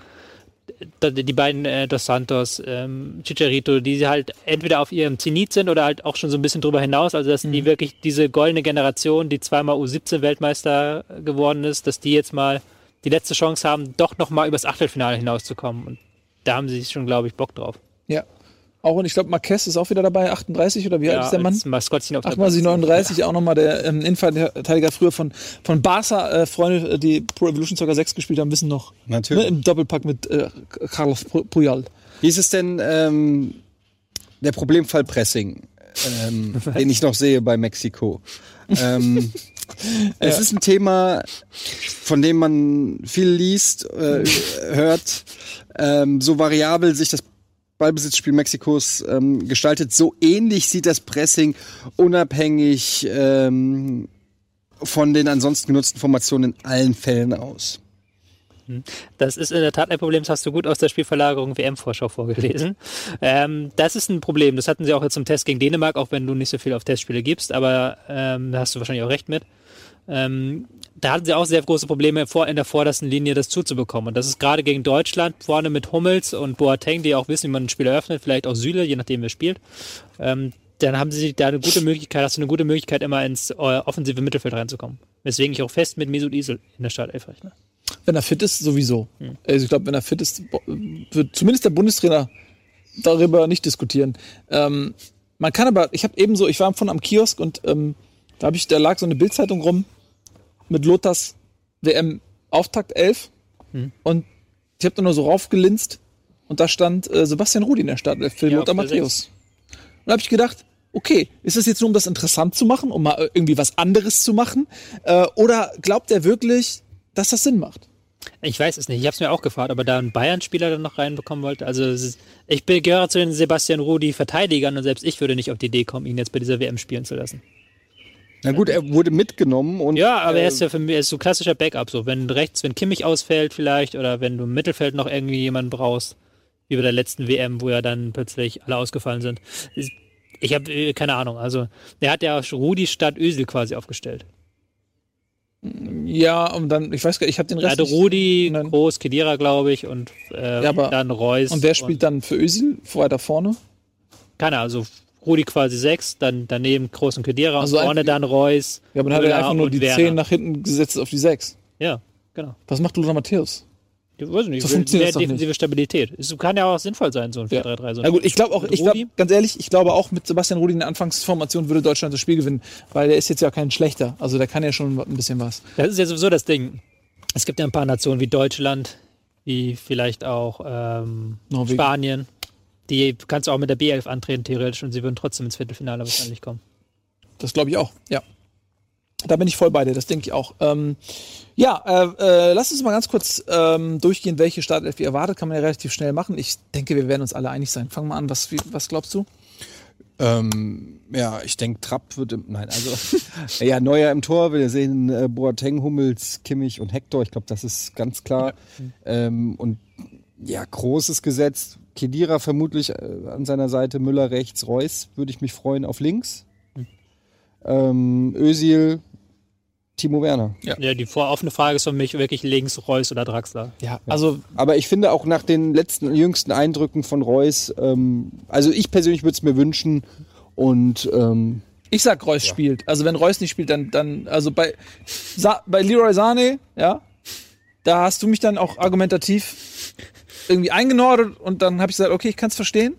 die beiden äh, Dos Santos, ähm, Chicharito, die halt entweder auf ihrem Zenit sind oder halt auch schon so ein bisschen drüber hinaus. Also dass die wirklich diese goldene Generation, die zweimal U17 Weltmeister geworden ist, dass die jetzt mal die letzte Chance haben, doch noch mal übers Achtelfinale hinauszukommen. Und da haben sie schon, glaube ich, Bock drauf. Ja. Auch und ich glaube, Marquez ist auch wieder dabei, 38 oder wie alt ist der Mann? Maskottchen auf der 38, 39, auch nochmal der ähm, Innenverteidiger früher von, von Barca. Äh, Freunde, die Pro Evolution Soccer 6 gespielt haben, wissen noch. Natürlich. Ne, Im Doppelpack mit äh, Carlos Pu- Puyol. Wie ist es denn ähm, der Problemfall Pressing, ähm, [laughs] den ich noch sehe bei Mexiko? Ähm, [laughs] Es ist ein Thema, von dem man viel liest, äh, hört. Ähm, so variabel sich das Ballbesitzspiel Mexikos ähm, gestaltet, so ähnlich sieht das Pressing unabhängig ähm, von den ansonsten genutzten Formationen in allen Fällen aus. Das ist in der Tat ein Problem, das hast du gut aus der Spielverlagerung WM-Vorschau vorgelesen. [laughs] Ähm, das ist ein Problem, das hatten sie auch jetzt zum Test gegen Dänemark, auch wenn du nicht so viel auf Testspiele gibst, aber ähm, da hast du wahrscheinlich auch recht mit. Ähm, da hatten sie auch sehr große Probleme in der vordersten Linie das zuzubekommen. Und das ist gerade gegen Deutschland, vorne mit Hummels und Boateng, die auch wissen, wie man ein Spiel eröffnet, vielleicht auch Süle, je nachdem wer spielt. Ähm, dann haben sie da eine gute Möglichkeit, hast du eine gute Möglichkeit, immer ins äh, offensive Mittelfeld reinzukommen. Weswegen ich auch fest mit Mesut Isel in der Startelf rechne. Wenn er fit ist, sowieso. Also ich glaube, wenn er fit ist, wird zumindest der Bundestrainer darüber nicht diskutieren. Ähm, man kann aber, ich habe ebenso, ich war von am Kiosk und ähm, da habe ich, da lag so eine Bildzeitung rum mit Lothars WM Auftakt 11 und ich habe da nur so raufgelinst und da stand äh, Sebastian Rudi in der Startelf für Ja, Lothar Matthäus. Und da habe ich gedacht, okay, ist das jetzt nur, um das interessant zu machen, um mal irgendwie was anderes zu machen? Äh, oder glaubt er wirklich, dass das Sinn macht? Ich weiß es nicht, ich habe es mir auch gefragt, aber da ein Bayern-Spieler dann noch reinbekommen wollte. Also ist, ich gehöre zu den Sebastian Rudi Verteidigern und selbst ich würde nicht auf die Idee kommen, ihn jetzt bei dieser WM spielen zu lassen. Na gut, er wurde mitgenommen und Ja, aber äh, er ist ja für mich er ist so klassischer Backup. So, wenn rechts, wenn Kimmich ausfällt vielleicht oder wenn du im Mittelfeld noch irgendwie jemanden brauchst, wie bei der letzten WM, wo ja dann plötzlich alle ausgefallen sind. Ich habe keine Ahnung. Also der hat ja Rudi statt Özil quasi aufgestellt. Ja, und dann, ich weiß gar nicht, ich habe den Er Rest. hatte nicht- Rudi, Nein. Groß, Kedira, glaube ich, und äh, Ja, aber- dann Reus. Und wer spielt dann für Özil weiter vorne? Keine Ahnung, also Rudi quasi sechs, dann daneben Groß und Kedira Also und vorne dann Reus. Ja, aber dann hat er einfach nur die Werner. 10 nach hinten gesetzt auf die 6. Ja, genau. Was macht Lothar Matthäus? Ich weiß nicht, will funktioniert mehr das doch nicht. defensive Stabilität. Es kann ja auch sinnvoll sein, so ein Ja. 4-3-3. So Na gut, ich glaube auch, ich glaube, Rudi? ganz ehrlich, ich glaube auch mit Sebastian Rudi in der Anfangsformation würde Deutschland das Spiel gewinnen, weil der ist jetzt ja kein schlechter. Also der kann ja schon ein bisschen was. Das ist ja sowieso das Ding. Es gibt ja ein paar Nationen wie Deutschland, wie vielleicht auch ähm. Spanien. Die kannst du auch mit der B11 antreten, theoretisch, und sie würden trotzdem ins Viertelfinale wahrscheinlich kommen. Das glaube ich auch, ja. Da bin ich voll bei dir, das denke ich auch. Ähm, ja, äh, äh, lass uns mal ganz kurz ähm, durchgehen, welche Startelf ihr erwartet. Kann man ja relativ schnell machen. Ich denke, wir werden uns alle einig sein. Fang mal an, was, wie, was glaubst du? Ähm, ja, ich denke, Trapp wird im, nein, also [laughs] ja, Neuer im Tor, wir sehen äh, Boateng, Hummels, Kimmich und Hector, ich glaube, das ist ganz klar. Ähm, und ja, großes gesetzt. Kedira vermutlich äh, an seiner Seite, Müller rechts, Reus würde ich mich freuen auf links. Ähm, Özil, Timo Werner. Ja, die vor offene Frage ist für mich wirklich links Reus oder Draxler. Ja, also Aber ich finde auch nach den letzten jüngsten Eindrücken von Reus, ähm, also ich persönlich würde es mir wünschen und ähm, ich sag, Reus spielt. Also wenn Reus nicht spielt, dann, dann also bei, Sa bei Leroy Sane, ja, da hast du mich dann auch argumentativ irgendwie eingenordet und dann habe ich gesagt, okay, ich kann es verstehen,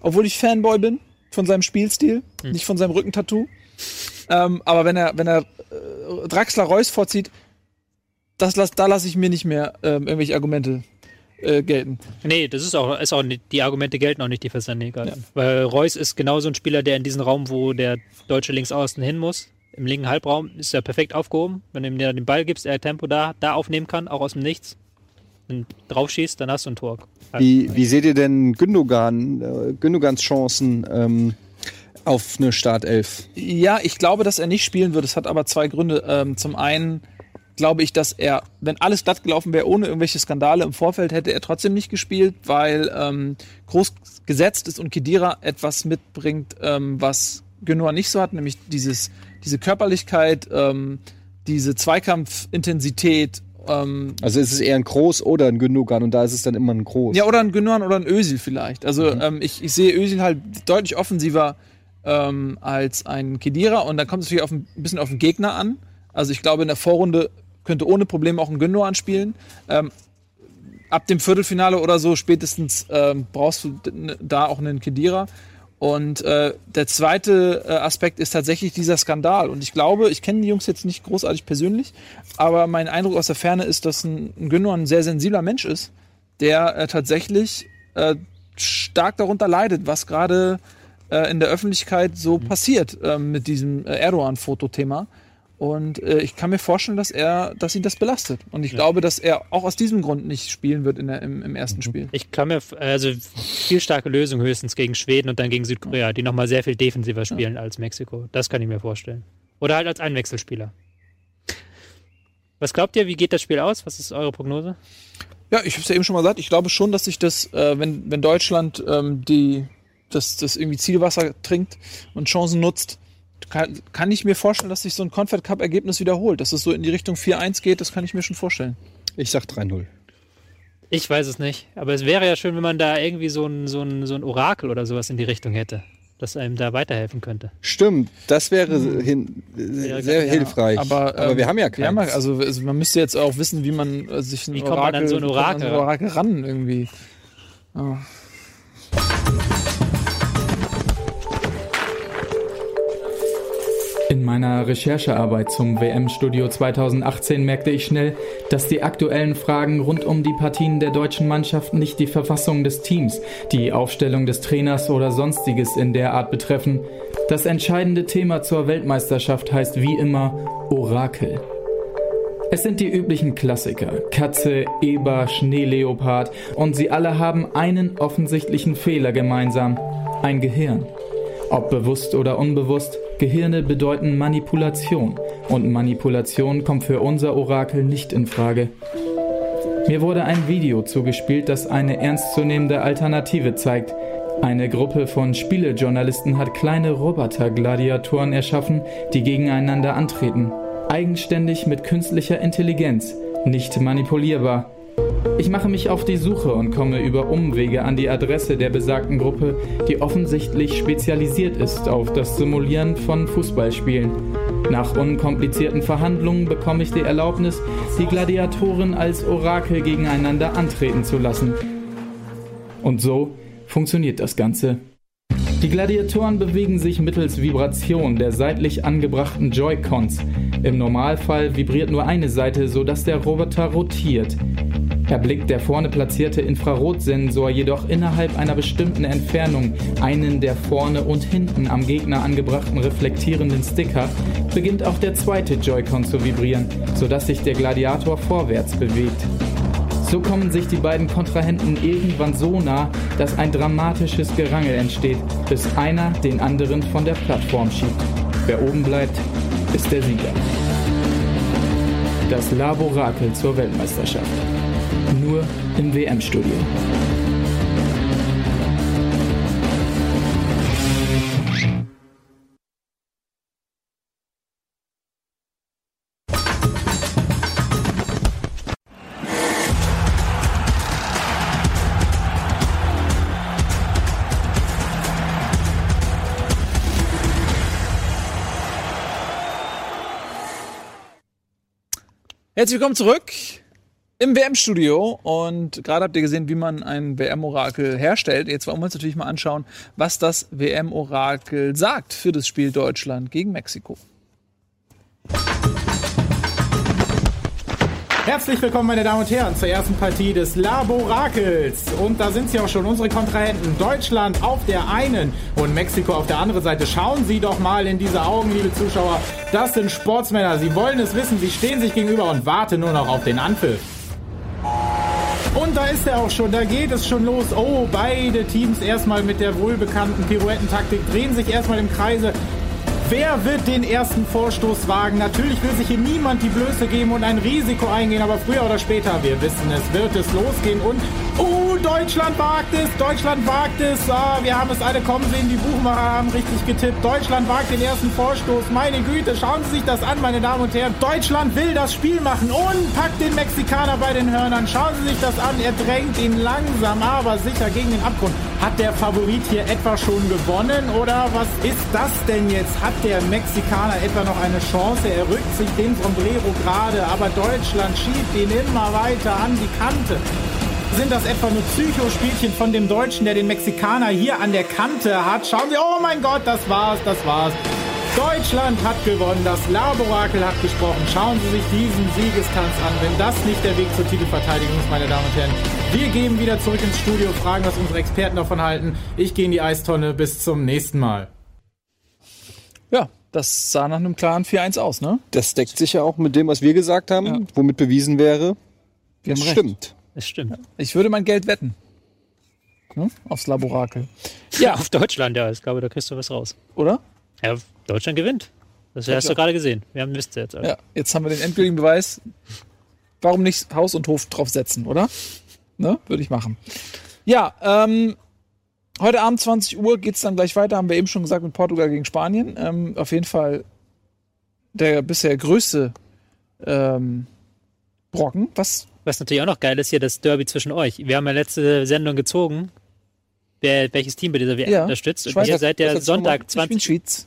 obwohl ich Fanboy bin von seinem Spielstil, nicht von seinem Rückentattoo. Ähm, aber wenn er, wenn er äh, Draxler Reus vorzieht, das lass, da lasse ich mir nicht mehr ähm, irgendwelche Argumente äh, gelten. Nee, das ist auch, ist auch nicht, die Argumente gelten auch nicht, die für Sané gelten. Weil Reus ist genauso ein Spieler, der in diesen Raum, wo der deutsche Linksaußen hin muss, im linken Halbraum, ist er perfekt aufgehoben. Wenn du ihm den Ball gibst, er Tempo da, da aufnehmen kann, auch aus dem Nichts, draufschießt, dann hast du ein Tor. wie, wie seht ihr denn Gündogan, äh, Gündogans Chancen ähm, auf eine Startelf? Ja, ich glaube, dass er nicht spielen wird. Es hat aber zwei Gründe. Ähm, zum einen glaube ich, dass er, wenn alles glatt gelaufen wäre, ohne irgendwelche Skandale im Vorfeld, hätte er trotzdem nicht gespielt, weil ähm, groß gesetzt ist und Kedira etwas mitbringt, ähm, was Genoa nicht so hat, nämlich dieses, diese Körperlichkeit, ähm, diese Zweikampfintensität. Ähm, Also ist es eher ein Groß oder ein Gündogan und da ist es dann immer ein Groß. ja, oder ein Gündogan oder ein Özil vielleicht. Also ähm, ich, ich sehe Özil halt deutlich offensiver ähm, als ein Kedira und dann kommt es natürlich auf ein bisschen auf den Gegner an. Also ich glaube, in der Vorrunde könnte ohne Probleme auch ein Gündogan spielen. Ähm, ab dem Viertelfinale oder so spätestens ähm, brauchst du da auch einen Kedira. Und äh, der zweite äh, Aspekt ist tatsächlich dieser Skandal. Und ich glaube, ich kenne die Jungs jetzt nicht großartig persönlich, aber mein Eindruck aus der Ferne ist, dass ein, ein Gündogan ein sehr sensibler Mensch ist, der äh, tatsächlich äh, stark darunter leidet, was gerade äh, in der Öffentlichkeit so passiert äh, mit diesem äh, Erdogan-Fotothema. Und äh, ich kann mir vorstellen, dass er, dass ihn das belastet. Und ich glaube, dass er auch aus diesem Grund nicht spielen wird in der, im, im ersten Spiel. Ich kann mir, also viel starke Lösung höchstens gegen Schweden und dann gegen Südkorea, die nochmal sehr viel defensiver spielen als Mexiko. Das kann ich mir vorstellen. Oder halt als Einwechselspieler. Was glaubt ihr, wie geht das Spiel aus? Was ist eure Prognose? Ja, ich habe es ja eben schon mal gesagt. Ich glaube schon, dass sich das, äh, wenn, wenn Deutschland ähm, die, das, das irgendwie Zielwasser trinkt und Chancen nutzt, kann, kann ich mir vorstellen, dass sich so ein Confed Cup Ergebnis wiederholt. Dass es so in die Richtung 4-1 geht, das kann ich mir schon vorstellen. Ich sag 3-0. Ich weiß es nicht. Aber es wäre ja schön, wenn man da irgendwie so ein, so ein, so ein Orakel oder sowas in die Richtung hätte, das einem da weiterhelfen könnte. Stimmt, das wäre hin, Ja, sehr ja, hilfreich. Aber, ähm, wir haben ja keins. also, also man müsste jetzt auch wissen, wie man äh, sich ein Wie kommt man an so ein wie kommt man an Orakel so ein Orakel ran irgendwie. Ja. Meiner Recherchearbeit zum WM-Studio 2018 merkte ich schnell, dass die aktuellen Fragen rund um die Partien der deutschen Mannschaft nicht die Verfassung des Teams, die Aufstellung des Trainers oder sonstiges in der Art betreffen. Das entscheidende Thema zur Weltmeisterschaft heißt wie immer Orakel. Es sind die üblichen Klassiker. Katze, Eber, Schneeleopard und sie alle haben einen offensichtlichen Fehler gemeinsam. Ein Gehirn. Ob bewusst oder unbewusst, Gehirne bedeuten Manipulation und Manipulation kommt für unser Orakel nicht in Frage. Mir wurde ein Video zugespielt, das eine ernstzunehmende Alternative zeigt. Eine Gruppe von Spielejournalisten hat kleine Roboter-Gladiatoren erschaffen, die gegeneinander antreten. Eigenständig mit künstlicher Intelligenz, nicht manipulierbar. Ich mache mich auf die Suche und komme über Umwege an die Adresse der besagten Gruppe, die offensichtlich spezialisiert ist auf das Simulieren von Fußballspielen. Nach unkomplizierten Verhandlungen bekomme ich die Erlaubnis, die Gladiatoren als Orakel gegeneinander antreten zu lassen. Und so funktioniert das Ganze. Die Gladiatoren bewegen sich mittels Vibration der seitlich angebrachten Joy-Cons. Im Normalfall vibriert nur eine Seite, sodass der Roboter rotiert. Erblickt der vorne platzierte Infrarotsensor jedoch innerhalb einer bestimmten Entfernung einen der vorne und hinten am Gegner angebrachten reflektierenden Sticker, beginnt auch der zweite Joy-Con zu vibrieren, sodass sich der Gladiator vorwärts bewegt. So kommen sich die beiden Kontrahenten irgendwann so nah, dass ein dramatisches Gerangel entsteht, bis einer den anderen von der Plattform schiebt. Wer oben bleibt, ist der Sieger. Das Laborakel zur Weltmeisterschaft. Nur im WM-Studio. Herzlich willkommen zurück im WM-Studio. Und gerade habt ihr gesehen, wie man ein WM-Orakel herstellt. Jetzt wollen wir uns natürlich mal anschauen, was das WM-Orakel sagt für das Spiel Deutschland gegen Mexiko. Herzlich willkommen, meine Damen und Herren, zur ersten Partie des Laborakels. Und da sind sie auch schon, unsere Kontrahenten. Deutschland auf der einen und Mexiko auf der anderen Seite. Schauen Sie doch mal in diese Augen, liebe Zuschauer. Das sind Sportsmänner. Sie wollen es wissen. Sie stehen sich gegenüber und warten nur noch auf den Anpfiff. Und da ist er auch schon, da geht es schon los. Oh, beide Teams erstmal mit der wohlbekannten Pirouettentaktik drehen sich erstmal im Kreise. Wer wird den ersten Vorstoß wagen? Natürlich will sich hier niemand die Blöße geben und ein Risiko eingehen, aber früher oder später, wir wissen es, wird es losgehen und oh, Deutschland wagt es, Deutschland wagt es. Ah, wir haben es alle kommen sehen, die Buchmacher haben richtig getippt. Deutschland wagt den ersten Vorstoß. Meine Güte, schauen Sie sich das an, meine Damen und Herren. Deutschland will das Spiel machen und packt den Mexikaner bei den Hörnern. Schauen Sie sich das an, er drängt ihn langsam, aber sicher gegen den Abgrund. Hat der Favorit hier etwa schon gewonnen oder was ist das denn jetzt? Hat der Mexikaner etwa noch eine Chance? Er rückt sich den Sombrero gerade, aber Deutschland schiebt ihn immer weiter an die Kante. Sind das etwa nur Psychospielchen von dem Deutschen, der den Mexikaner hier an der Kante hat? Schauen Sie, oh mein Gott, das war's, das war's. Deutschland hat gewonnen, das Laborakel hat gesprochen. Schauen Sie sich diesen Siegestanz an, wenn das nicht der Weg zur Titelverteidigung ist, meine Damen und Herren. Wir gehen wieder zurück ins Studio, fragen, was unsere Experten davon halten. Ich gehe in die Eistonne. Bis zum nächsten Mal. Ja, das sah nach einem klaren 4-1 aus, ne? Das deckt sich ja auch mit dem, was wir gesagt haben, Ja. womit bewiesen wäre, Wir das haben recht. stimmt. Das stimmt. Ich würde mein Geld wetten. Ne? Aufs Laborakel. Ja, [laughs] Auf Deutschland, ja. Ich glaube, da kriegst du was raus. oder? Ja, Deutschland gewinnt. Das hast du gerade gesehen. Wir haben ihr jetzt. Ja, jetzt haben wir den endgültigen Beweis. Warum nicht Haus und Hof draufsetzen, oder? Ne? Würde ich machen. Ja, ähm, heute Abend 20 Uhr geht's dann gleich weiter, haben wir eben schon gesagt, mit Portugal gegen Spanien. Ähm, auf jeden Fall der bisher größte ähm, Brocken. Was? Was natürlich auch noch geil ist, hier das Derby zwischen euch. Wir haben ja letzte Sendung gezogen, wer, welches Team bei dieser WM Ja, unterstützt. Und Schweiz ihr seid ja Sonntag Ich bin 20, Schweiz.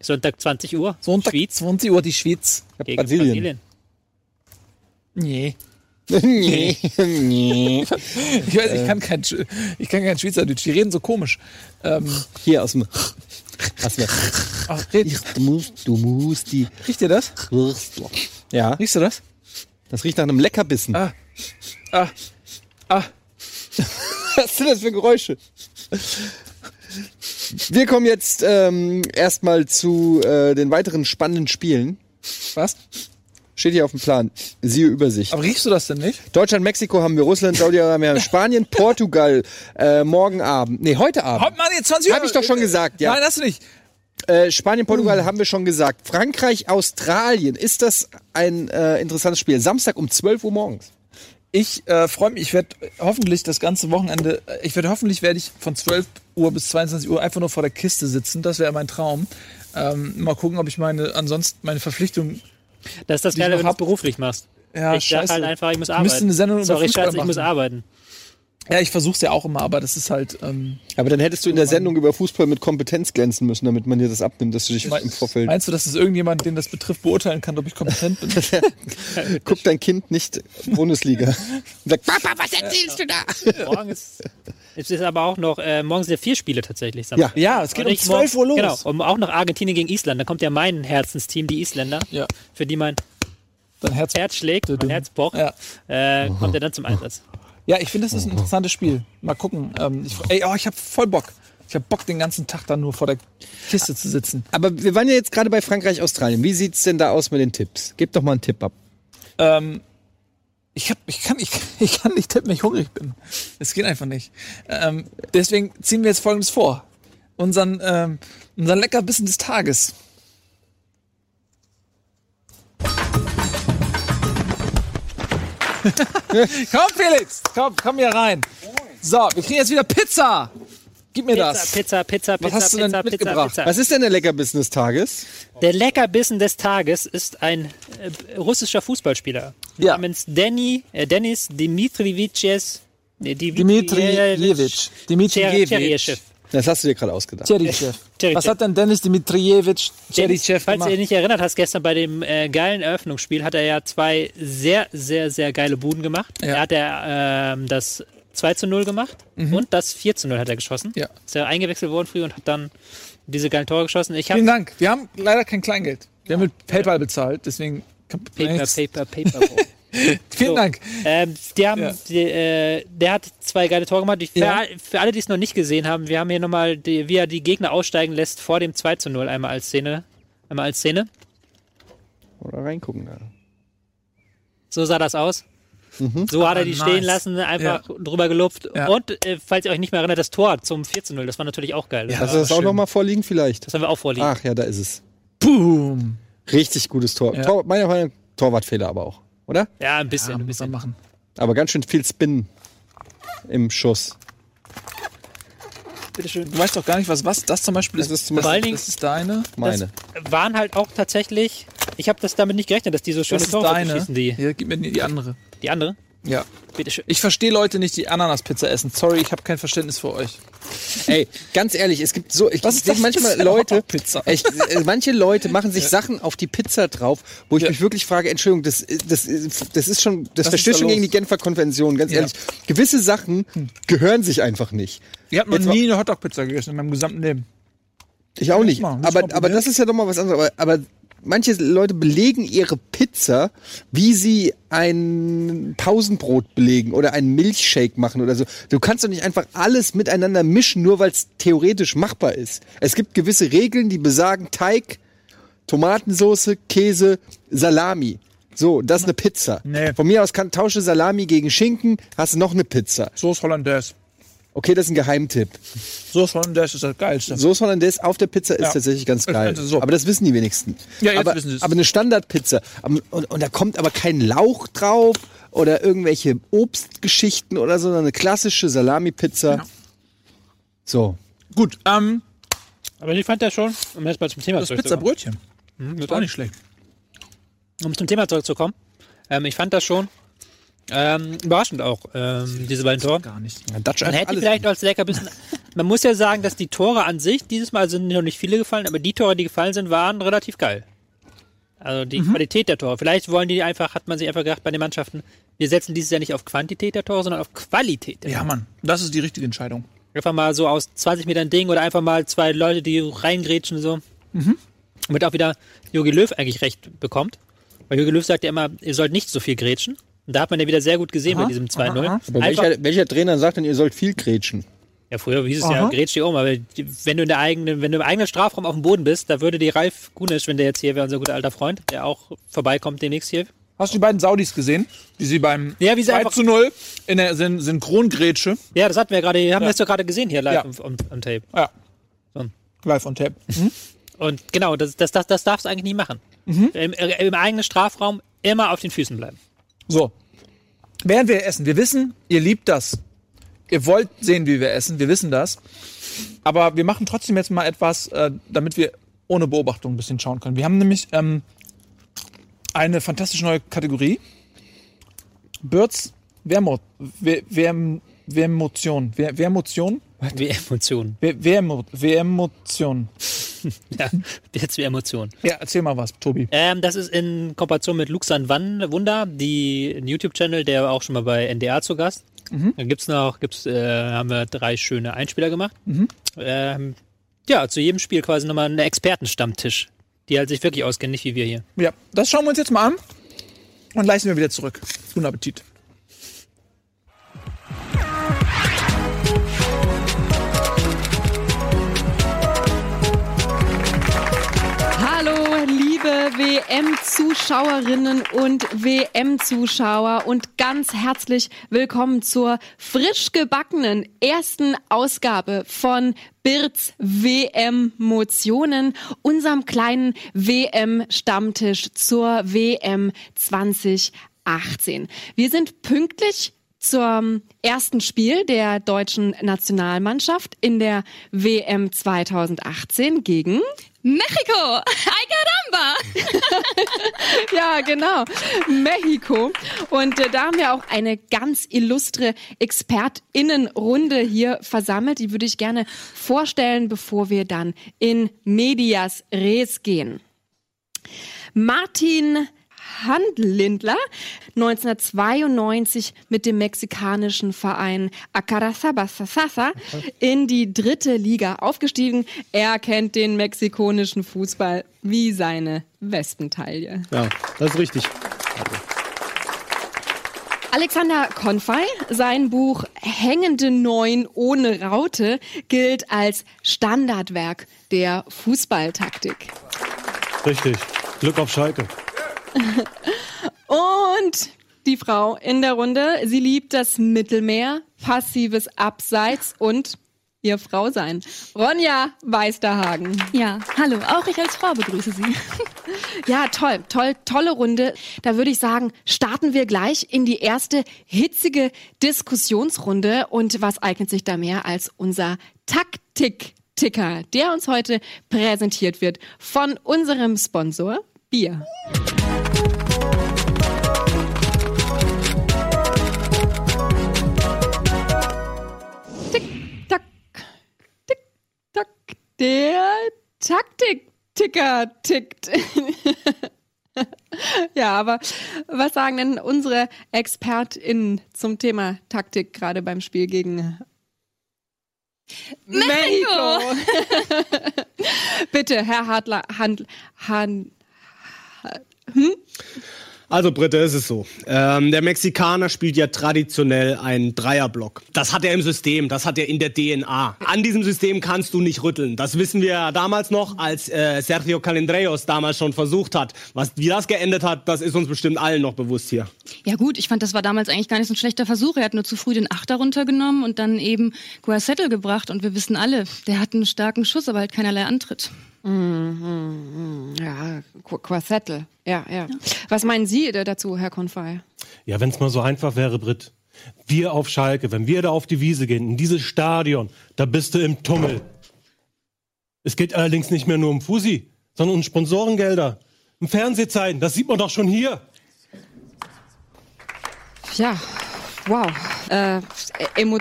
Sonntag 20 Uhr. Sonntag Schweiz 20 Uhr die Schweiz. gegen Brasilien. Brasilien. Nee. nee, nee. Ich weiß, ich kann kein, Sch- ich kann kein Schweizerdeutsch. Die reden so komisch. Ähm, Hier aus dem. Aus dem ach, red, du, musst, du musst die riecht ihr das? Würstler. Ja, Riechst du das? Das riecht nach einem Leckerbissen. Ah. Ah. Ah. [laughs] Was sind das für Geräusche? Wir kommen jetzt ähm, erstmal zu äh, den weiteren spannenden Spielen. Was? Steht hier auf dem Plan. Siehe Übersicht. Aber riechst du das denn nicht? Deutschland, Mexiko haben wir, Russland, Saudi-Arabien, [laughs] Spanien, Portugal, äh, morgen Abend. Nee, heute Abend. Haut mal jetzt 20 Uhr. Hab ich doch schon gesagt, ja. Nein, hast du nicht. Äh, Spanien, Portugal haben wir schon gesagt. Frankreich, Australien. Ist das ein äh, interessantes Spiel? Samstag um 12 Uhr morgens. Ich äh, freue mich, ich werde hoffentlich das ganze Wochenende, äh, ich werde hoffentlich werde ich von 12 Uhr bis 22 Uhr einfach nur vor der Kiste sitzen. Das wäre mein Traum. Ähm, mal gucken, ob ich meine, ansonsten meine Verpflichtung. Das ist das ich Geile, noch wenn du es beruflich machst. Ja, ich sag scheiße. halt einfach, ich muss Ich arbeiten. müsste eine Sendung über Sorry, Fußball Schatz, ich muss arbeiten. Ja, ich versuche es ja auch immer, aber das ist halt. Ähm, Aber dann hättest du in der Sendung über Fußball mit Kompetenz glänzen müssen, damit man dir das abnimmt, dass du dich im Vorfeld. meinst du, dass es irgendjemand, den das betrifft, beurteilen kann, ob ich kompetent bin? [laughs] Guckt dein Kind nicht Bundesliga. [laughs] Und sagt, Papa, was erzählst du da? Morgen ist, es ist aber auch noch, äh, morgen sind ja vier Spiele tatsächlich. Samstag. ja, es geht Und um ich 12 Uhr los. Genau, und auch noch Argentinien gegen Island. Da kommt ja mein Herzensteam, die Isländer, Ja, für die mein dein Herz. Herz schlägt, mein Herz pocht, Ja. äh, kommt er dann zum Einsatz. Ja, ich finde, das ist ein interessantes Spiel. Mal gucken. Ähm, ich, ey, oh, ich habe voll Bock. Ich habe Bock, den ganzen Tag dann nur vor der Kiste zu sitzen. Aber wir waren ja jetzt gerade bei Frankreich, Australien. Wie sieht's denn da aus mit den Tipps? Gebt doch mal einen Tipp ab. Ähm, ich, hab, ich, kann, ich, [laughs] ich kann nicht tippen, wenn ich hungrig bin. Es geht einfach nicht. Ähm, deswegen ziehen wir jetzt Folgendes vor. Unseren, ähm, unseren Leckerbissen des Tages. [laughs] komm, Felix! Komm, komm hier rein. So, wir kriegen jetzt wieder Pizza. Gib mir Pizza, das. Pizza, Pizza, Pizza, Was hast du denn Pizza, Pizza, mitgebracht? Pizza. Was ist denn der Leckerbissen des Tages? Der Leckerbissen des Tages ist ein äh, russischer Fußballspieler Ja. namens Denny, äh, Dennis Dimitrievich nee, Divi- Dimitrijevic. Das hast du dir gerade ausgedacht. Cherrychev. Was hat denn Dennis Dimitrievich Cherrychev falls gemacht? ihr nicht erinnert hast, gestern bei dem äh, geilen Eröffnungsspiel hat er ja zwei sehr, sehr, sehr geile Buden gemacht. Ja. Er hat er, ähm, das 2 zu 0 gemacht und das 4 zu 0 hat er geschossen. Ja. Ist er eingewechselt worden früh und hat dann diese geilen Tore geschossen. Ich Vielen Dank. Wir haben leider kein Kleingeld. Wir haben mit PayPal bezahlt, deswegen. Paper, nichts. Paper, Paper. [laughs] [laughs] Vielen So. Dank. ähm, die haben, Ja. die, äh, der hat zwei geile Tore gemacht. Die, für, Ja. für alle, die es noch nicht gesehen haben, wir haben hier nochmal, die, wie er die Gegner aussteigen lässt vor dem 2 zu 0 einmal als Szene. Einmal als Szene. Oder reingucken da. So sah das aus. So hat er die Ah, stehen nice. lassen, einfach drüber gelupft. Ja. Und, äh, falls ihr euch nicht mehr erinnert, das Tor zum 4 zu 0, das war natürlich auch geil. Ja. Hast du das auch schön. noch mal vorliegen vielleicht? Das haben wir auch vorliegen. Ach ja, da ist es. Boom. Richtig gutes Tor. Ja. Tor meiner Meinung nach Torwartfehler aber auch, oder? Ja, ein bisschen, Ja, ein bisschen. machen. Aber ganz schön viel Spin im Schuss. Bitteschön. Du weißt doch gar nicht, was was das zum Beispiel ist. Das ist zum Vor Beispiel allen Dingen, Das ist deine. meine. das waren halt auch tatsächlich, ich habe das damit nicht gerechnet, dass die so schöne Das ist Tore deine. schießen, die, Hier, gib mir die andere. die andere. Ja. Bitteschön. Ich verstehe Leute nicht, die Ananaspizza essen. Sorry, ich habe kein Verständnis für euch. Ey, ganz ehrlich, es gibt so, ich Was ist sehe das? manchmal Leute, [laughs] echt, äh, manche Leute machen sich Sachen auf die Pizza drauf, wo ich Ja. mich wirklich frage, Entschuldigung, das, das, das ist schon, das Was verstößt da schon gegen die Genfer Konvention, ganz Ja. ehrlich. Gewisse Sachen gehören sich einfach nicht. Ich habe noch nie eine Hotdog-Pizza gegessen in meinem gesamten Leben. Ich auch nicht. mal, Aber, aber das ist ja doch mal was anderes. Aber, aber manche Leute belegen ihre Pizza, wie sie ein Pausenbrot belegen oder einen Milchshake machen oder so. Du kannst doch nicht einfach alles miteinander mischen, nur weil es theoretisch machbar ist. Es gibt gewisse Regeln, die besagen Teig, Tomatensauce, Käse, Salami. So, das ist eine Pizza. Nee. Von mir aus kann tausche Salami gegen Schinken, hast du noch eine Pizza. Soße Hollandaise. Okay, das ist ein Geheimtipp. Soße Hollandaise ist das Geilste. Soße Hollandaise auf der Pizza ist Ja. tatsächlich ganz geil. Ganze so. Aber das wissen die wenigsten. Ja, jetzt aber, wissen sie es. aber eine Standardpizza. Und, und da kommt aber kein Lauch drauf oder irgendwelche Obstgeschichten oder so, sondern eine klassische Salami-Pizza. Ja. So. Gut, ähm, Aber ich fand das schon, um jetzt mal zum Thema das. Pizzabrötchen. Mhm, Ist auch nicht schlecht. um zum Thema zurückzukommen. Ähm, ich fand das schon ähm, überraschend auch, ähm, diese beiden Tore. Gar nicht. Dutch Man hätte vielleicht als Leckerbissen. Man muss ja sagen, dass die Tore an sich, dieses Mal sind noch nicht viele gefallen, aber die Tore, die gefallen sind, waren relativ geil. Also die Qualität der Tore. Vielleicht wollen die einfach, hat man sich einfach gedacht bei den Mannschaften, wir setzen dieses Jahr nicht auf Quantität der Tore, sondern auf Qualität der Ja, Mann, das ist die richtige Entscheidung. Einfach mal so aus 20 Metern Ding oder einfach mal zwei Leute, die reingrätschen und so. Womit auch wieder Jogi Löw eigentlich recht bekommt. Weil Jogi Löw sagt ja immer, ihr sollt nicht so viel grätschen. Und da hat man ja wieder sehr gut gesehen Aha, bei diesem 2-0. aha, aha. Aber Einfach, welcher, welcher Trainer sagt denn, ihr sollt viel grätschen? ja, früher hieß es ja, Aha. grätsch die um, aber wenn du in der eigenen, wenn du im eigenen Strafraum auf dem Boden bist, da würde die Ralf Gunisch, wenn der jetzt hier wäre, unser guter alter Freund, der auch vorbeikommt demnächst hier. Hast du die beiden Saudis gesehen? Wie sie beim Ja, wie sie 2 einfach- zu 0 in der Syn Synchrongrätsche. Ja, das hatten wir gerade, haben wir Ja. das doch gerade gesehen hier live Ja. am, am Tape. Ja. So. Live on Tape. Und genau, das, das, das, das darfst du eigentlich nie machen. Mhm. Im, Im eigenen Strafraum immer auf den Füßen bleiben. So. Während wir essen, wir wissen, ihr liebt das. Ihr wollt sehen, wie wir essen, wir wissen das. Aber wir machen trotzdem jetzt mal etwas, äh, damit wir ohne Beobachtung ein bisschen schauen können. Wir haben nämlich ähm, eine fantastische neue Kategorie. Birds Wermo Wer- Wer- Wermotion. Wer- Wermotion? Wie Emotionen. Wer- Wermo- Wermotion. [laughs] Ja, jetzt wie Emotionen. Ja, erzähl mal was, Tobi. Ähm, das ist in Kooperation mit Luxan Wan Wunder, die YouTube-Channel, der auch schon mal bei NDR zu Gast. Da gibt's noch, gibt's, äh, haben wir drei schöne Einspieler gemacht. Ähm, ja, zu jedem Spiel quasi nochmal einen Expertenstammtisch, die halt sich wirklich auskennen, nicht wie wir hier. Ja, das schauen wir uns jetzt mal an und leisten wir wieder zurück. Guten Appetit. WM-Zuschauerinnen und WM-Zuschauer und ganz herzlich willkommen zur frisch gebackenen ersten Ausgabe von Birds WM-Motionen, unserem kleinen WM-Stammtisch zur WM 2018. Wir sind pünktlich zum ersten Spiel der deutschen Nationalmannschaft in der WM 2018 gegen Mexiko! ¡Ay, Samba. [laughs] Ja, genau. Mexiko. Und äh, da haben wir auch eine ganz illustre ExpertInnenrunde hier versammelt. Die würde ich gerne vorstellen, bevor wir dann in Medias Res gehen. Martin Handlindler, 1992 mit dem mexikanischen Verein Acarasabasasa in die dritte Liga aufgestiegen. Er kennt den mexikanischen Fußball wie seine Wespentaille. Ja, das ist richtig. Alexander Konfei, sein Buch Hängende Neun ohne Raute gilt als Standardwerk der Fußballtaktik. Richtig. Glück auf Schalke. [laughs] Und die Frau in der Runde, sie liebt das Mittelmeer, passives Abseits und ihr Frau sein. Ronja Weisterhagen. Ja, hallo, auch ich als Frau begrüße Sie. [laughs] Ja, toll, toll, tolle Runde. Da würde ich sagen, starten wir gleich in die erste hitzige Diskussionsrunde. Und was eignet sich da mehr als unser Taktik-Ticker, der uns heute präsentiert wird von unserem Sponsor Bier. Der Taktik-Ticker tickt. [laughs] ja, aber was sagen denn unsere ExpertInnen zum Thema Taktik gerade beim Spiel gegen Mexiko? [laughs] Bitte, Herr Hartler, Hand, Hand, Also, Britte, ist es so. Ähm, der Mexikaner spielt ja traditionell einen Dreierblock. Das hat er im System, das hat er in der DNA. An diesem System kannst du nicht rütteln. Das wissen wir damals noch, als äh, Sergio Calendreos damals schon versucht hat. Was, wie das geendet hat, das ist uns bestimmt allen noch bewusst hier. Ja gut, ich fand, das war damals eigentlich gar nicht so ein schlechter Versuch. Er hat nur zu früh den Achter runtergenommen und dann eben Guasettel gebracht. Und wir wissen alle, der hat einen starken Schuss, aber halt keinerlei Antritt. Ja, Qu- Quassettel. Ja, ja, Was meinen Sie da- dazu, Herr Konfei? Ja, wenn es mal so einfach wäre, Britt. Wir auf Schalke, wenn wir da auf die Wiese gehen, in dieses Stadion, da bist du im Tummel. Es geht allerdings nicht mehr nur um Fusi, sondern um Sponsorengelder, um Fernsehzeiten. Das sieht man doch schon hier. Ja, wow. Äh, Emo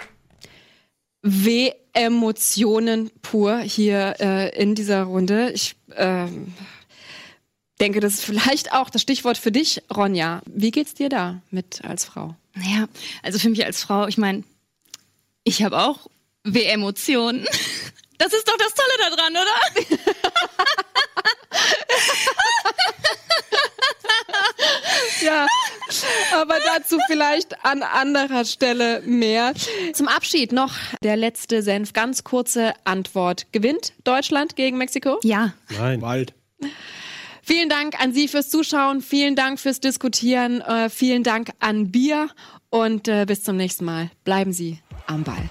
W-Emotionen pur hier äh, in dieser Runde. Ich ähm, denke, das ist vielleicht auch das Stichwort für dich, Ronja. Wie geht's dir da mit als Frau? Naja, also für mich als Frau, ich meine, ich habe auch W-Emotionen. Das ist doch das Tolle daran, oder? [laughs] [laughs] Ja, aber dazu vielleicht an anderer Stelle mehr. Zum Abschied noch der letzte Senf. Ganz kurze Antwort. Gewinnt Deutschland gegen Mexiko? Ja. Nein. Bald. Vielen Dank an Sie fürs Zuschauen, vielen Dank fürs Diskutieren, äh, vielen Dank an Bier und äh, bis zum nächsten Mal. Bleiben Sie am Ball.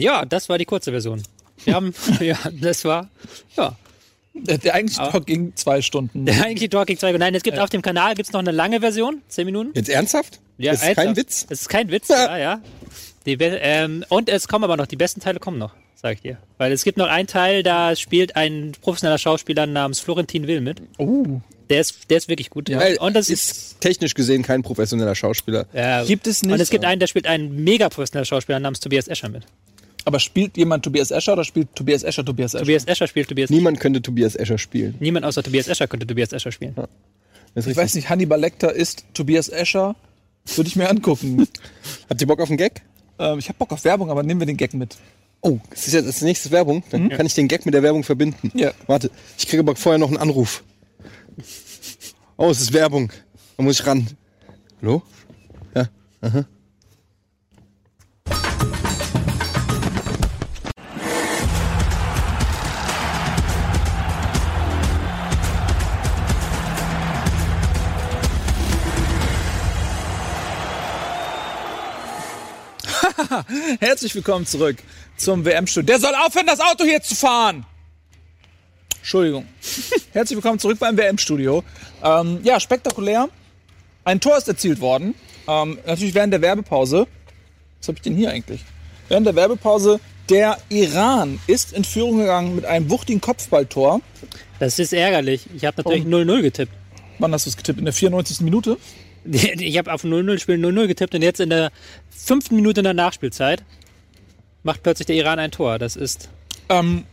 Ja, das war die kurze Version. Wir haben, [laughs] ja, das war, ja. Der, der eigentliche Talk ging zwei Stunden. Der eigentliche Talking 2. Nein, es gibt auf dem Kanal gibt's noch eine lange Version, 10 Minuten. Jetzt ernsthaft? Ja, das ist kein ernsthaft. Witz. Es ist kein Witz, ja, ja. Die, be- ähm, und es kommen aber noch, die besten Teile kommen noch, sag ich dir. Weil es gibt noch einen Teil, da spielt ein professioneller Schauspieler namens Florentin Will mit. Oh. Der ist, der ist wirklich gut. Weil Und das ist, ist technisch gesehen kein professioneller Schauspieler. ja, Gibt es nicht. Und es gibt einen, der spielt einen mega professioneller Schauspieler namens Tobias Escher mit. Aber spielt jemand Tobias Escher oder spielt Tobias Escher Tobias Escher? Tobias Escher spielt Tobias Niemand könnte Tobias Escher spielen. Niemand außer Tobias Escher könnte Tobias Escher spielen. Ist ich richtig. weiß nicht, Hannibal Lecter ist Tobias Escher. Würde ich mir angucken. [laughs] Habt ihr Bock auf einen Gag? ähm, ich habe Bock auf Werbung, aber nehmen wir den Gag mit. Oh, das ist jetzt das nächste Werbung. Dann kann ich den Gag mit der Werbung verbinden. Ja. Warte, ich kriege aber vorher noch einen Anruf. Oh, es ist Werbung. Da muss ich ran. Hallo? Ja. Aha. [laughs] Herzlich willkommen zurück zum WM-Studio. Der soll aufhören, das Auto hier zu fahren! Entschuldigung. [laughs] Herzlich willkommen zurück beim WM-Studio. Ähm, ja, spektakulär. Ein Tor ist erzielt worden. Ähm, natürlich während der Werbepause. Was habe ich denn hier eigentlich? Während der Werbepause, der Iran ist in Führung gegangen mit einem wuchtigen Kopfballtor. Das ist ärgerlich. Ich habe natürlich Warum? 0-0 getippt. Wann hast du es getippt? In der 94. Minute? [laughs] Ich habe auf 0-0-Spiel 0-0 getippt und jetzt in der fünften Minute in der Nachspielzeit macht plötzlich der Iran ein Tor. Das ist. Ähm,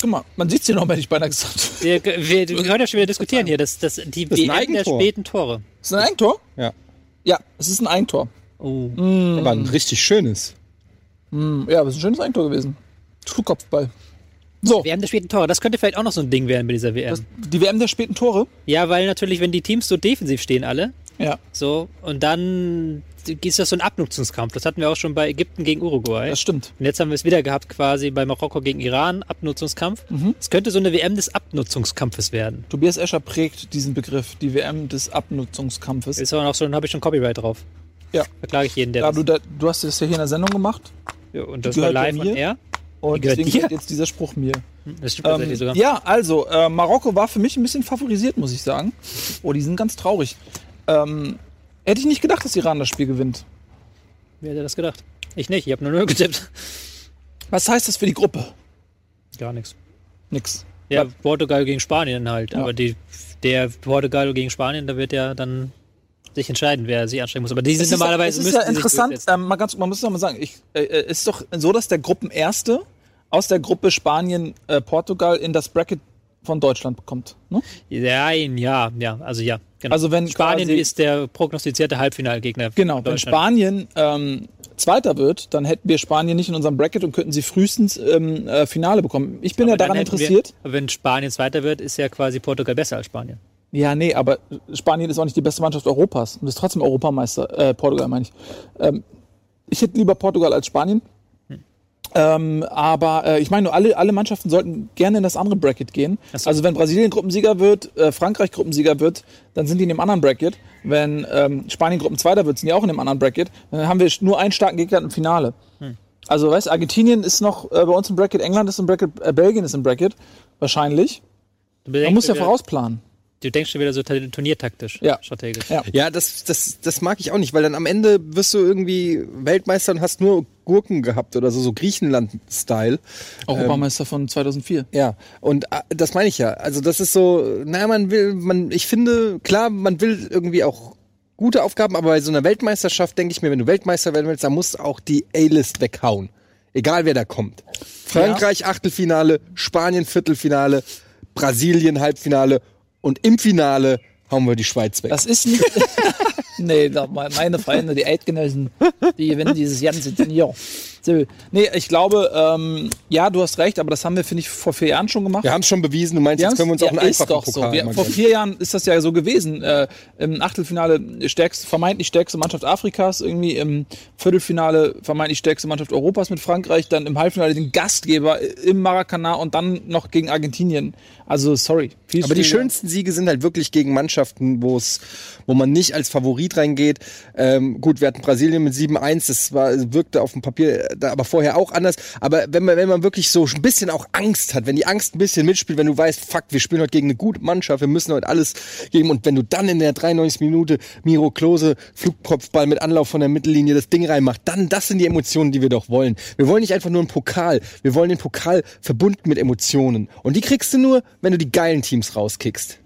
guck mal, man sieht es hier noch, hätte ich beinahe gesagt. Wir, wir, wir können ja schon wieder diskutieren hier. Das, das, die Das ist ein WM der Eigentor. späten Tore. Ist das ein Eigentor? Ja. Ja, es ist ein Eigentor. Oh. Aber ein richtig schönes. Ja, aber es ist ein schönes Eigentor gewesen. Kopfball. So, WM der späten Tore. Das könnte vielleicht auch noch so ein Ding werden bei dieser WM. das, die WM der späten Tore. ja, weil natürlich, wenn die Teams so defensiv stehen alle, Ja, so, und dann ist das so ein Abnutzungskampf. Das hatten wir auch schon bei Ägypten gegen Uruguay. das stimmt. Und jetzt haben wir es wieder gehabt, quasi bei Marokko gegen Iran, Abnutzungskampf. Es könnte so eine WM des Abnutzungskampfes werden. Tobias Escher prägt diesen Begriff, die WM des Abnutzungskampfes. Ist aber noch so, dann habe ich schon Copyright drauf. Ja. Verklage ich jeden, der Ja, du, da, du hast das ja hier in der Sendung gemacht ja, und das war live ja on mir. air. und deswegen dir? jetzt dieser Spruch mir. Das stimmt Ähm, sogar. ja, also, äh, Marokko war für mich ein bisschen favorisiert, muss ich sagen. Oh, die sind ganz traurig. Ähm, hätte ich nicht gedacht, dass Iran das Spiel gewinnt. Wer hätte das gedacht? Ich nicht, ich habe nur 0 getippt. Was heißt das für die Gruppe? Gar nichts. Nix. Ja, Portugal gegen Spanien halt. Ja. Aber die, der Portugal gegen Spanien, da wird ja dann sich entscheiden, wer sich anstrengen muss. Aber die sind Es ist, normalerweise es ist ja interessant, ähm, mal ganz, man muss noch mal sagen, ich, äh, äh, es ist doch so, dass der Gruppenerste aus der Gruppe Spanien, äh, Portugal in das Bracket von Deutschland kommt. Ne? Ja, ja, ja, also ja. Genau. Also wenn Spanien quasi- ist der prognostizierte Halbfinalgegner. Genau, wenn. Spanien ähm, Zweiter wird, dann hätten wir Spanien nicht in unserem Bracket und könnten sie frühestens ähm, äh, Finale bekommen. Ich bin ja Aber dann daran interessiert. Wir, wenn Spanien Zweiter wird, ist ja quasi Portugal besser als Spanien. Ja, nee, aber Spanien ist auch nicht die beste Mannschaft Europas und ist trotzdem Europameister. Äh, Portugal meine ich. Ähm, ich hätte lieber Portugal als Spanien. Ähm, aber äh, ich meine, nur alle, alle Mannschaften sollten gerne in das andere Bracket gehen. So. Also wenn Brasilien Gruppensieger wird, äh, Frankreich Gruppensieger wird, dann sind die in dem anderen Bracket. Wenn ähm, Spanien Gruppenzweiter wird, sind die auch in dem anderen Bracket. Dann haben wir nur einen starken Gegner im Finale. Hm. Also weißt, Argentinien ist noch äh, bei uns im Bracket, England ist im Bracket, äh, Belgien ist im Bracket. Wahrscheinlich. Du, Man muss ja vorausplanen. Du denkst schon wieder so ta- turniertaktisch, Ja. strategisch. Ja. Ja, das, das, das mag ich auch nicht, weil dann am Ende wirst du irgendwie Weltmeister und hast nur Gurken gehabt oder so, so Griechenland-Style. Europameister von 2004. Ja, und äh, das meine ich ja. Also das ist so, naja, man will, man, ich finde, klar, man will irgendwie auch gute Aufgaben, aber bei so einer Weltmeisterschaft denke ich mir, wenn du Weltmeister werden willst, dann musst du auch die A-List weghauen. Egal wer da kommt. Frankreich Achtelfinale, Spanien Viertelfinale, Brasilien Halbfinale und im Finale hauen wir die Schweiz weg. Das ist nicht. [laughs] nee, meine Freunde, die Eidgenossen, die gewinnen dieses ganze Turnier. So. Nee, ich glaube, ähm, ja, du hast recht, aber das haben wir, finde ich, vor vier Jahren schon gemacht. wir haben es schon bewiesen, du meinst, jetzt können wir uns auch einen ja, einfachen doch so. Pokal Wir, mal vor vier Jahren ist das ja so gewesen. Äh, Im Achtelfinale stärkste, vermeintlich stärkste Mannschaft Afrikas, irgendwie im Viertelfinale vermeintlich stärkste Mannschaft Europas mit Frankreich, dann im Halbfinale den Gastgeber im Maracanã und dann noch gegen Argentinien. Also sorry. Viel Aber die schönsten Siege sind halt wirklich gegen Mannschaften, wo es, wo man nicht als Favorit reingeht. Ähm, gut, wir hatten Brasilien mit 7-1, das war, wirkte auf dem Papier da aber vorher auch anders. Aber wenn man, wenn man wirklich so ein bisschen auch Angst hat, wenn die Angst ein bisschen mitspielt, wenn du weißt, fuck, wir spielen heute gegen eine gute Mannschaft, wir müssen heute alles geben. Und wenn du dann in der 93. Minute Miro Klose Flugkopfball mit Anlauf von der Mittellinie das Ding reinmacht, dann das sind die Emotionen, die wir doch wollen. Wir wollen nicht einfach nur einen Pokal, wir wollen den Pokal verbunden mit Emotionen. Und die kriegst du nur, wenn du die geilen Teams rauskickst.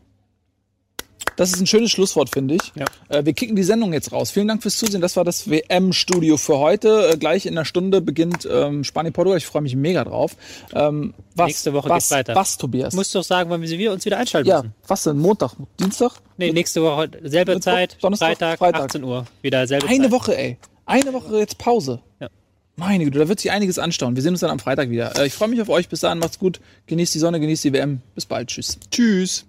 Das ist ein schönes Schlusswort, finde ich. Ja. Äh, wir kicken die Sendung jetzt raus. Vielen Dank fürs Zusehen. Das war das WM-Studio für heute. Äh, gleich in einer Stunde beginnt ähm, Spanien-Portugal. Ich freue mich mega drauf. Ähm, was, Nächste Woche was, geht's weiter. Was, Tobias? Musst du doch sagen, wann wir uns wieder einschalten ja, müssen. was denn? Montag? Dienstag? Nee, nächste Woche selbe Mittwoch, Zeit, Donnerstag, Freitag, Freitag. 18 Uhr. Wieder selbe Eine Zeit. Woche, ey. Eine Woche jetzt Pause. Ja. Meine Güte, da wird sich einiges anstauen. Wir sehen uns dann am Freitag wieder. Äh, ich freue mich auf euch. Bis dahin, macht's gut. Genießt die Sonne, genießt die WM. Bis bald. Tschüss. Tschüss.